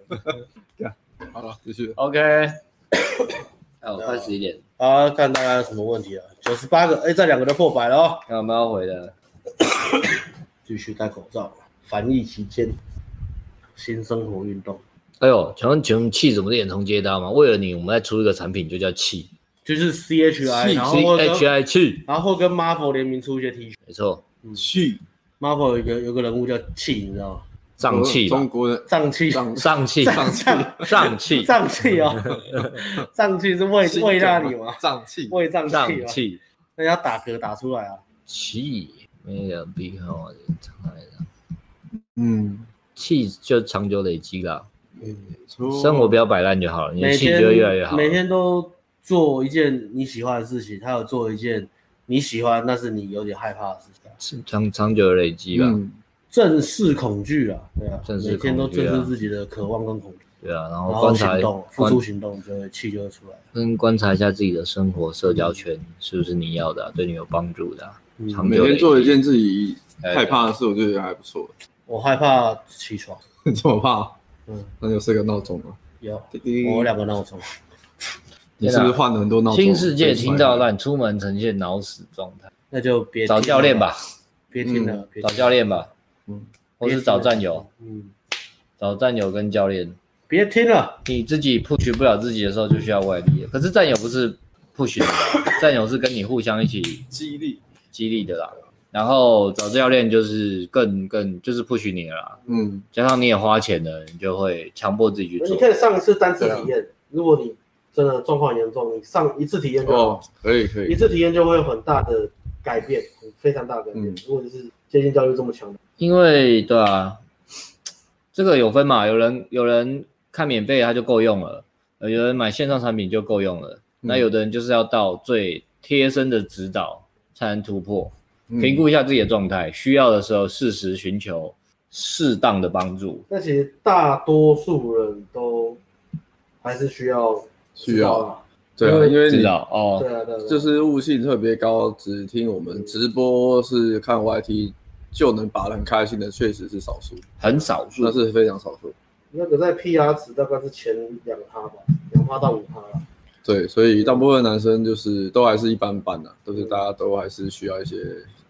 好了，继续。OK。好，快十一点。好，看大家有什么问题啊？九十八个，哎，这两个都破百了哦。看我们要回的。继续戴口罩，防疫期间，新生活运动。哎呦，请问请问气怎么连同接单吗？为了你，我们再出一个产品，就叫气，就是 C H I，然后 H I 气，然后跟 Marvel 联名出一些 T 恤。没错，气。Marvel 有一个有个人物叫气，你知道吗？胀气，中国的胀气，胀气，胀气，胀气，胀气。哦，胀气是胃胃那里吗？胀气，胃胀气，气，那要打嗝打出来啊？气没有必要的，嗯，气就长久累积了，嗯，生活不要摆烂就好了，你的气就会越来越好。每天都做一件你喜欢的事情，他有做一件你喜欢但是你有点害怕的事情。长长久的累积吧，正视恐惧啊，对啊，每天都正视自己的渴望跟恐惧，对啊，然后观察，付出行动，就会气就会出来。跟观察一下自己的生活社交圈是不是你要的，对你有帮助的。每天做一件自己害怕的事，我觉得还不错。我害怕起床，这么怕？嗯，那就设个闹钟吗？有，我两个闹钟。你是不是换了很多闹钟？新世界听到烂，出门呈现脑死状态，那就别找教练吧，别听了，找教练吧，嗯，或是找战友，嗯，找战友跟教练，别听了，你自己 push 不了自己的时候就需要外力，可是战友不是 push 的，战友是跟你互相一起激励激励的啦。然后找教练就是更更就是 push 你了啦，嗯，加上你也花钱了，你就会强迫自己去做。你可以上一次单次体验，啊、如果你真的状况严重，你上一次体验就好，哦，可以可以，一次体验就会有很大的改变，非常大的改变。嗯、如果你是接近教育这么强的，因为对啊，这个有分嘛，有人有人看免费他就够用了，有人买线上产品就够用了，嗯、那有的人就是要到最贴身的指导才能突破。评估一下自己的状态，需要的时候适时寻求适当的帮助。那其实大多数人都还是需要需要，对啊，因为知道哦，对啊，对，就是悟性特别高，只听我们直播是看 YT 就能把人开心的，确实是少数，很少数，那是非常少数。那个在 PR 值大概是前两趴吧，两趴到五趴了。对，所以大部分男生就是都还是一般般的，都是大家都还是需要一些。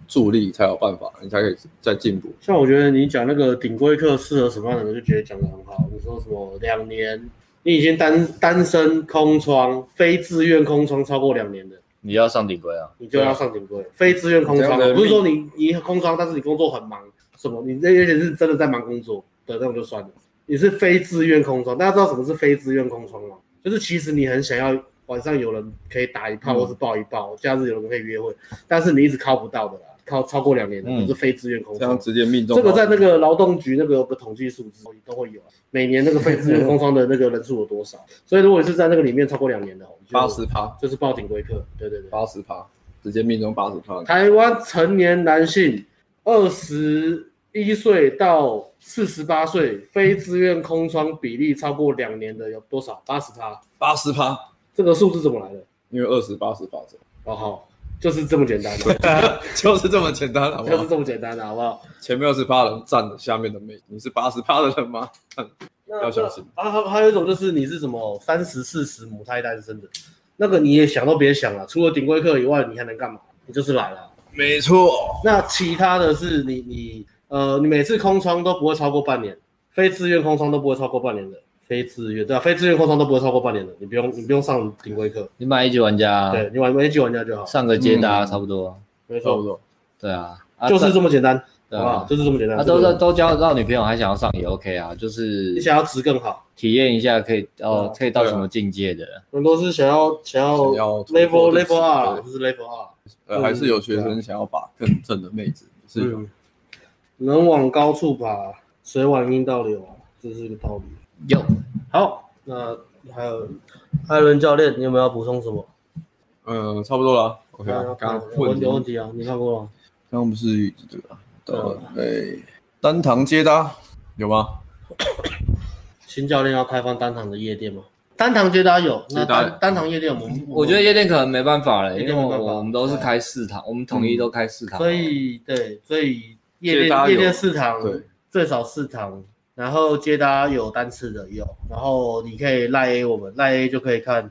助力才有办法，你才可以再进步。像我觉得你讲那个顶规课适合什么样的人，就觉得讲的很好。你说什么两年，你已经单单身空窗，非自愿空窗超过两年的，你要上顶规啊，你就要上顶规。非自愿空窗，不是说你你空窗，但是你工作很忙，什么你这而且是真的在忙工作的那种就算了。你是非自愿空窗，大家知道什么是非自愿空窗吗？就是其实你很想要晚上有人可以打一炮或是抱一抱，嗯、假日有人可以约会，但是你一直靠不到的啦。靠超过两年的，都是非自愿空窗，这样直接命中。这个在那个劳动局那个有个统计数字都会有，每年那个非自愿空窗的那个人数有多少？所以如果你是在那个里面超过两年的，八十趴就是报警规课。对对对，八十趴，直接命中八十趴。台湾成年男性二十一岁到四十八岁，非自愿空窗比例超过两年的有多少？八十趴，八十趴。这个数字怎么来的？因为二十八十法则。哦好。就是这么简单，就是这么简单，好不好？就是这么简单的，好不好？前面二十趴人站着，下面的妹，你是八十趴的人吗？要小心啊！还还有一种就是你是什么三十四十母胎单身的，那个你也想都别想了。除了顶规课以外，你还能干嘛？你就是来了。没错。那其他的是你你呃，你每次空窗都不会超过半年，非自愿空窗都不会超过半年的。非自愿对啊，非自愿空窗都不会超过半年的，你不用你不用上顶规课，你买一级玩家，对你玩一级玩家就好，上个接搭差不多，没错，对啊，就是这么简单，对啊？就是这么简单，他都都交得到女朋友，还想要上也 OK 啊，就是你想要值更好，体验一下可以哦，可以到什么境界的，很多是想要想要 level level 二，就是 level 二，呃，还是有学生想要把更正的妹子，是，能往高处爬，水往阴道流，这是一个道理。有好，那还有艾伦教练，你有没有要补充什么？嗯，差不多了。OK，刚刚问有问题啊？你看过吗？刚刚不是这个，对，单堂接搭有吗？新教练要开放单堂的夜店吗？单堂接搭有，那单单堂夜店我们我觉得夜店可能没办法了，因为我们都是开四堂，我们统一都开四堂，所以对，所以夜店夜店四堂，对，最少四堂。然后接搭有单次的有，然后你可以赖 A 我们赖 A 就可以看，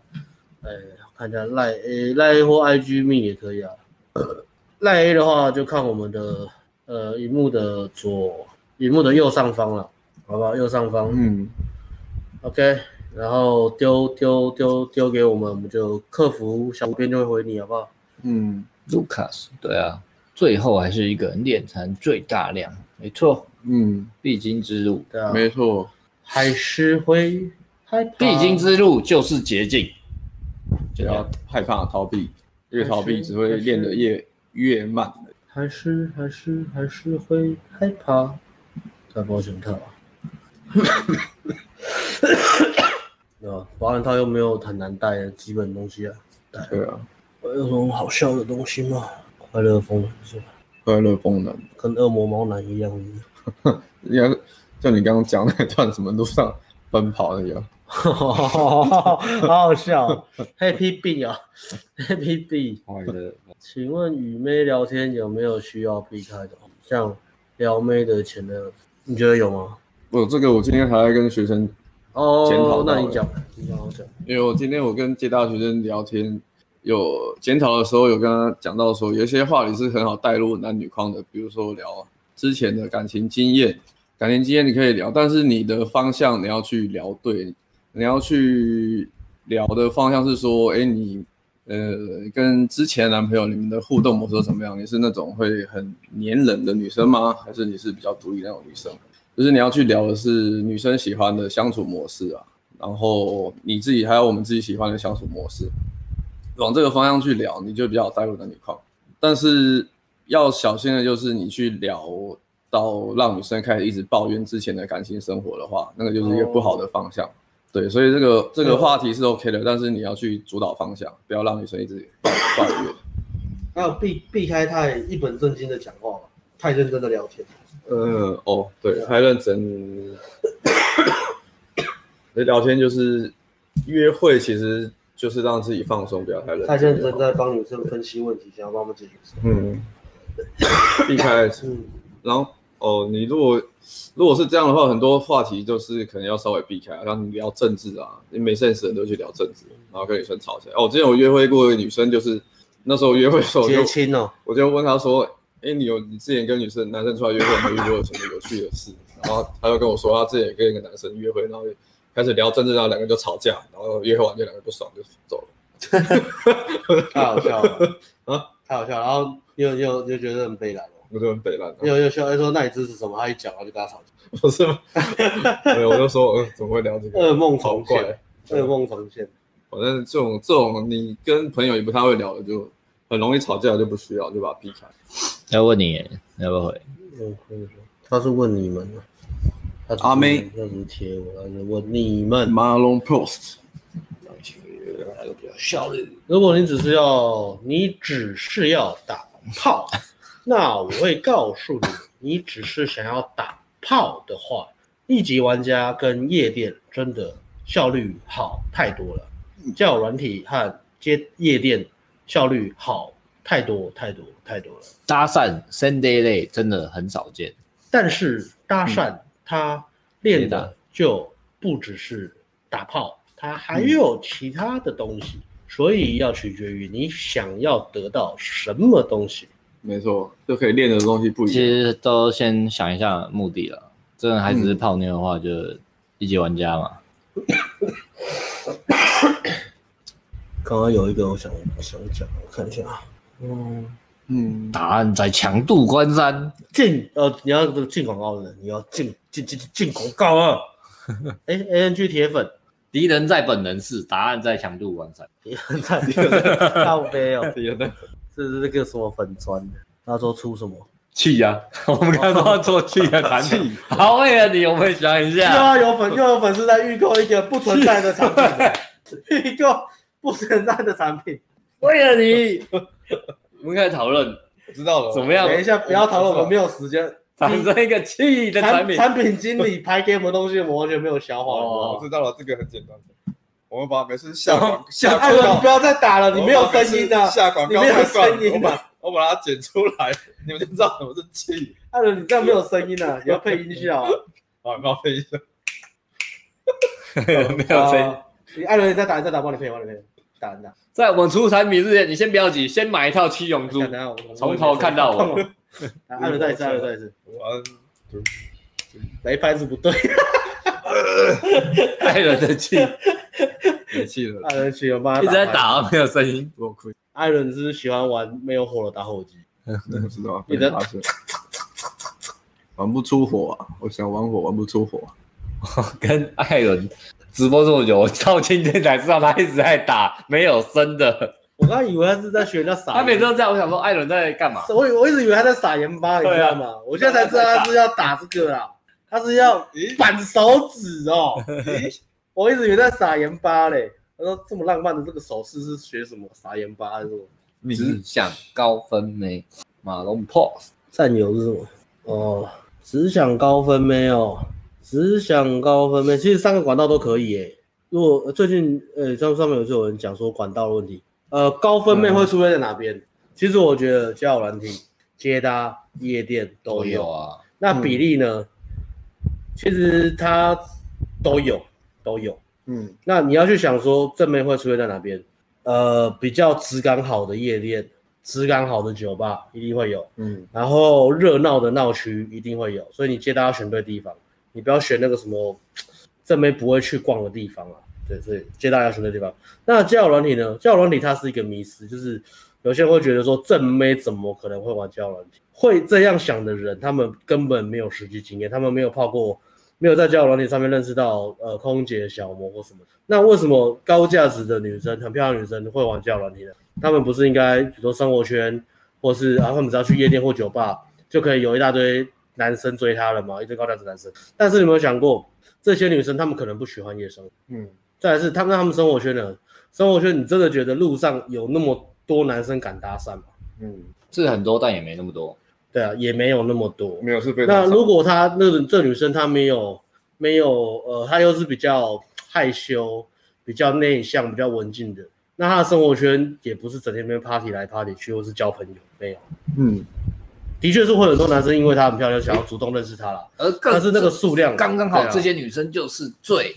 呃，看一下赖 A 赖 A 或 IG me 也可以啊。赖 A 的话就看我们的呃荧幕的左荧幕的右上方了，好不好？右上方，嗯，OK，然后丢丢丢丢给我们，我们就客服小编就会回你，好不好？嗯，Lucas，对啊，最后还是一个练成最大量，没错。嗯，必经之路，对啊，没错，还是会害怕。必经之路就是捷径，就要害怕逃避，越逃避只会练得越越慢。还是还是还是会害怕，戴保险套。对吧？保险套又没有很难戴的基本东西啊。对啊。有什么好笑的东西吗？快乐风男是吧？快乐风男跟恶魔猫男一样。应该就你刚刚讲那段什么路上奔跑那个，好好笑，Happy B 啊，Happy B。请问与妹聊天有没有需要避开的？像撩妹的前男友，你觉得有吗？我这个我今天还在跟学生哦，那你讲，你讲，我讲。因为我今天我跟接大学生聊天，有检讨的时候有跟他讲到说，有些话题是很好带入男女框的，比如说聊之前的感情经验，感情经验你可以聊，但是你的方向你要去聊对，你要去聊的方向是说，哎，你呃跟之前男朋友你们的互动模式怎么样？你是那种会很黏人的女生吗？还是你是比较独立那种女生？就是你要去聊的是女生喜欢的相处模式啊，然后你自己还有我们自己喜欢的相处模式，往这个方向去聊，你就比较带入男女框。但是要小心的就是你去聊到让女生开始一直抱怨之前的感情生活的话，那个就是一个不好的方向。对，所以这个这个话题是 OK 的，但是你要去主导方向，不要让女生一直抱怨。还有避避开太一本正经的讲话，太认真的聊天。嗯哦，对，太认真。聊天就是约会，其实就是让自己放松，不要太认真。太认真在帮女生分析问题，想要帮我们解决。嗯，避开。嗯，然后哦，你如果如果是这样的话，很多话题就是可能要稍微避开，让你聊政治啊，你没 sense 的人都去聊政治，然后跟女生吵起来。哦，之前我约会过一个女生，就是那时候约会的时候就，结亲哦，我就问她说。哎，你有你之前跟女生、男生出来约会，有没有遇过什么有趣的事？然后他就跟我说，他之前也跟一个男生约会，然后开始聊政治，然后两个就吵架，然后约会完就两个不爽就走了。太好笑了 啊！太好笑了，然后又又又觉得很悲凉，我觉得很悲凉。又又笑，他说：“那你支持什么？”他一讲，然后就跟他吵架。不是吗？对，我就说，嗯，怎么会聊这个？噩梦重现，噩梦重现。反正这种这种你跟朋友也不太会聊的，就很容易吵架，就不需要，就把它避开。要问你，要不要回？嗯，他是问你们的。阿妹，那是贴我，他是问你们。马龙 post，来个比较效率。如果你只是要，你只是要打炮，那我会告诉你，你只是想要打炮的话，一级玩家跟夜店真的效率好太多了，交友软体和接夜店效率好。太多太多太多了，搭讪 Sunday 类真的很少见，但是搭讪它练的就不只是打炮，他还有其他的东西，所以要取决于你想要得到什么东西。没错，就可以练的东西不一样。其实都先想一下目的了，真的还只是泡妞的话，就一级玩家嘛。刚刚有一个我想想讲，我看一下啊。嗯嗯，答案在强度关山进呃，你要这个进广告的，你要进进进进广告啊！哎，ANG 铁粉，敌人在本能寺，答案在强度关山。敌人在敌人在靠北哦，敌人在，这是那个什么粉砖的？他说出什么气呀？我们刚刚做气的产品，好为了你，我们想一下，又要有粉，又有粉丝在预购一个不存在的产品，预购不存在的产品，为了你。我们开始讨论，知道了，怎么样？等一下，不要讨论，我们没有时间。产生一个气的产品，产品经理拍给我们东西，我完全没有消化。哦，知道了，这个很简单。我们把每次下广下广告，你不要再打了，你没有声音的。下广告，没有声音。我把我把它剪出来，你们就知道什么是气。艾伦，你这样没有声音了，你要配音效。好，帮我配音效。没有声音。你艾伦，你再打，你再打，帮你配，帮你配。在我们出产品之前，你先不要急，先买一套七龙珠，从头看到我。艾伦再一次，艾伦再一次。来拍子不对。艾伦的气，没气了。艾伦气了，妈！一直在打，没有声音。我亏。艾伦是喜欢玩没有火的打火机。不知道。你在打？玩不出火啊！我想玩火，玩不出火。跟艾伦。直播这么久，我到今天才知道他一直在打没有声的。我刚以为他是在学人家撒，他每次都这样。我想说，艾伦在干嘛？我我一直以为他在撒盐巴，你知道吗？我现在才知道他是要打这个啊，他是要板手指哦。我一直以为在撒盐巴嘞。他说这么浪漫的这个手势是学什么？撒盐巴还是什么？只想高分没？马龙 pose 战友是什么？哦，只想高分没有。只想高分妹，其实三个管道都可以诶。如果最近呃上上面有就有人讲说管道的问题，呃高分妹会出现在哪边？嗯、其实我觉得交友软体、接搭、夜店都有，都有啊。那比例呢？其实它都有都有，嗯，那你要去想说正面会出现在哪边？呃，比较质感好的夜店，质感好的酒吧一定会有，嗯，然后热闹的闹区一定会有，所以你接搭要选对地方，你不要选那个什么正妹不会去逛的地方啊，对，所以接大家选的地方。那交友软体呢？交友软体它是一个迷思，就是有些人会觉得说正妹怎么可能会玩交友软体？会这样想的人，他们根本没有实际经验，他们没有泡过。没有在交友软体上面认识到呃空姐、小模或什么，那为什么高价值的女生、很漂亮女生会玩交友软体呢？她们不是应该比如说生活圈，或是啊，他们只要去夜店或酒吧就可以有一大堆男生追她了吗？一堆高价值男生。但是你有没有想过，这些女生她们可能不喜欢夜生活，嗯，再来是他们他们生活圈呢？生活圈你真的觉得路上有那么多男生敢搭讪吗？嗯，是很多，但也没那么多。对啊，也没有那么多，没有是非常。那如果她那个这女生她没有没有呃，她又是比较害羞、比较内向、比较文静的，那她的生活圈也不是整天跟 party 来 party 去，或是交朋友，没有。嗯，的确是会有很多男生因为她很漂亮，想要主动认识她了，而但是那个数量刚刚好，这些女生就是最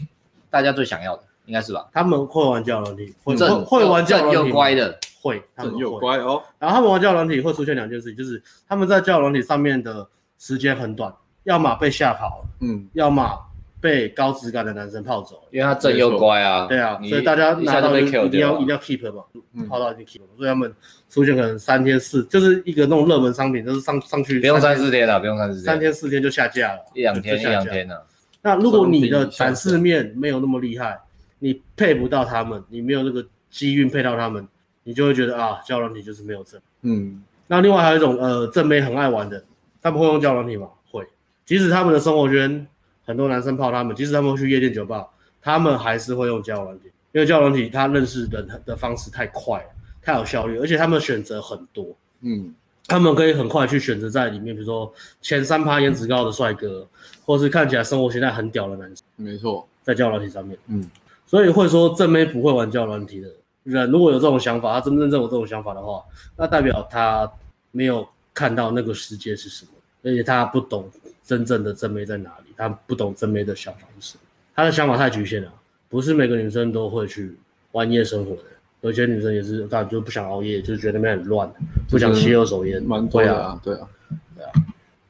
大家最想要的，应该是吧？他们会玩交友软体，会会玩交友软体，又乖的。会，他们有乖哦。然后他们玩交友软体会出现两件事情，就是他们在交友软体上面的时间很短，要么被吓跑了，嗯，要么被高质感的男生泡走，因为他正又乖啊。对啊，所以大家拿到一定要一定要 keep 嘛，泡到一定 keep，所以他们出现可能三天四，就是一个那种热门商品，就是上上去不用三四天了，不用三四天，三天四天就下架了，一两天一两天了。那如果你的展示面没有那么厉害，你配不到他们，你没有那个机运配到他们。你就会觉得啊，交友软体就是没有正。嗯，那另外还有一种呃，正妹很爱玩的，他们会用交友软体吗？会，即使他们的生活圈很多男生泡他们，即使他们去夜店酒吧，他们还是会用交友软体，因为交友软体他认识人的方式太快了，太有效率，而且他们选择很多。嗯，他们可以很快去选择在里面，比如说前三趴颜值高的帅哥，或是看起来生活现在很屌的男生。没错，在交友软体上面，嗯，所以会说正妹不会玩交友软体的。人如果有这种想法，他真真正有这种想法的话，那代表他没有看到那个世界是什么，而且他不懂真正的正妹在哪里，他不懂正妹的想法是什么，他的想法太局限了，不是每个女生都会去玩夜生活的，有些女生也是，她就不想熬夜，就是觉得那边很乱，不想吸二手烟，蛮多啊，对啊，对啊，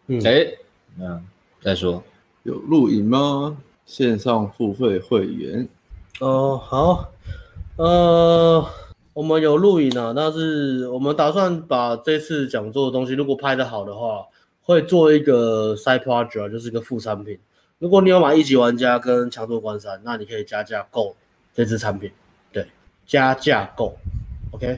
嗯，哎、欸，嗯，再说有录影吗？线上付费会员，哦，好。呃，我们有录影啊，但是我们打算把这次讲座的东西，如果拍的好的话，会做一个 side project，就是一个副产品。如果你有买一级玩家跟强度关山，那你可以加价购这支产品。对，加价购，OK。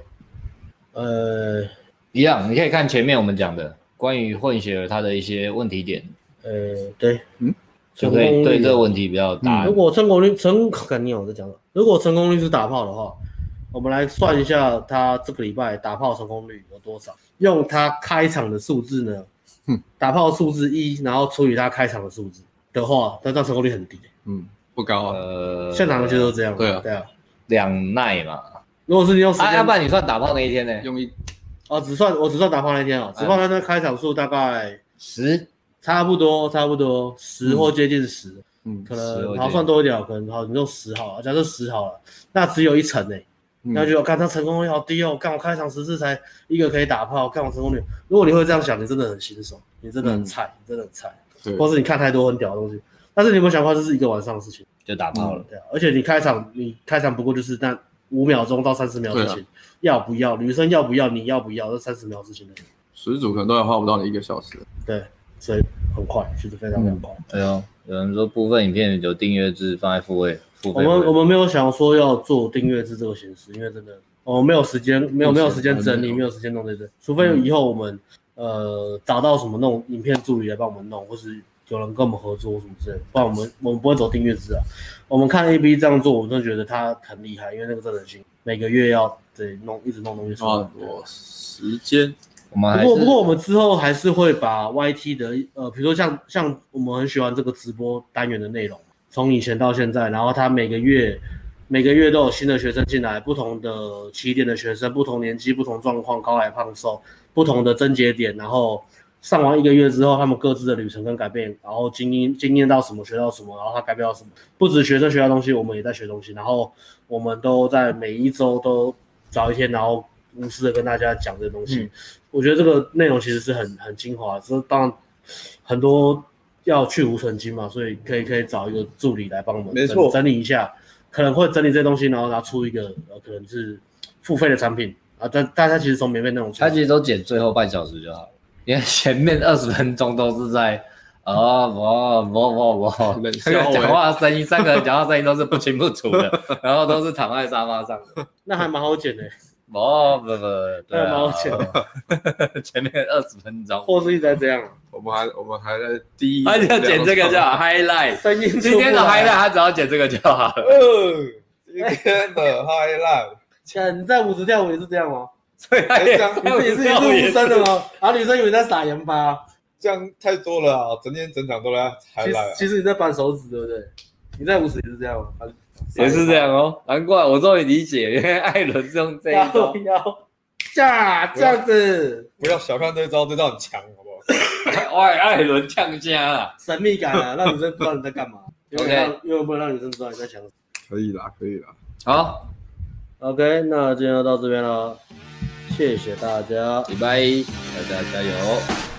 呃，一样，你可以看前面我们讲的关于混血儿他的一些问题点。呃，对，嗯。就可以对这个问题比较大。如果成功率成，肯定我在讲了。如果成功率是打炮的话，我们来算一下他这个礼拜打炮成功率有多少？用他开场的数字呢？嗯，打炮数字一，然后除以他开场的数字的话，那这样成功率很低。嗯，不高啊。呃，现场的其实都这样。对啊，对啊，两耐嘛。如果是你用时间，要不然你算打炮那一天呢？用一，哦，只算我只算打炮那一天哦，只算他那开场数大概十。差不多，差不多十或接近十，嗯，可能好算多一点，可能好，你用十好了，假设十好了，那只有一层诶，那就看他成功率好低哦，干我开场十次才一个可以打炮，干我成功率，如果你会这样想，你真的很新手，你真的很菜，你真的很菜，对，或是你看太多很屌的东西，但是你有没有想过，这是一个晚上的事情，就打炮了，对啊，而且你开场，你开场不过就是那五秒钟到三十秒的事情，要不要女生要不要，你要不要，这三十秒之前的，十组可能都要花不到你一个小时，对。所以很快，其实非常非常快。哎呦，有人说部分影片有订阅制放在付费，付费。我们我们没有想说要做订阅制这个形式，因为真的我们没有时间，没有没有时间整理，没有时间弄这些。除非以后我们呃找到什么那种影片助理来帮我们弄，或是有人跟我们合作什么之类的，不然我们我们不会走订阅制啊。我们看 A B 这样做，我真的觉得他很厉害，因为那个真的行，每个月要得弄一直弄东西，花很多时间。不过，不过我们之后还是会把 YT 的呃，比如说像像我们很喜欢这个直播单元的内容，从以前到现在，然后他每个月每个月都有新的学生进来，不同的起点的学生，不同年纪、不同状况，高矮胖瘦，不同的症结点，然后上完一个月之后，他们各自的旅程跟改变，然后经验经验到什么学到什么，然后他改变到什么。不止学生学到东西，我们也在学东西。然后我们都在每一周都找一天，然后无私的跟大家讲这个东西。嗯、我觉得这个内容其实是很很精华。这当然很多要去无存金嘛，所以可以可以找一个助理来帮我们整，没错，整理一下，可能会整理这些东西，然后拿出一个呃可能是付费的产品啊。但大家其实从免费那种，他其实都剪最后半小时就好了。因为前面二十分钟都是在啊不不不不，讲话声音，三个人讲话声音都是不清不楚的，然后都是躺在沙发上的，那还蛮好剪的。不不不，对，蛮好剪的。前面二十分钟，或是一直在这样。我们还我们还在第一，他要剪这个叫 highlight，声音今天的 highlight，他只要剪这个就好了。嗯，今天的 highlight，前你在舞池跳舞也是这样吗？所以还这样，你是也是女生的吗？然后女生以为在撒盐巴，这样太多了啊！整天整场都在还来。其实你在扳手指，对不对？你在舞池也是这样吗？也是这样哦，难怪我终于理解，因 为艾伦是用这一招。架这样子，不要小看这一招，这招很强，好不好？艾，艾伦呛家啊，神秘感啊，让女生不知道你在干嘛。OK，因为不能让女生知道你在想什么。可以啦，可以啦。好，OK，那今天就到这边了。谢谢大家，拜拜，大家加油。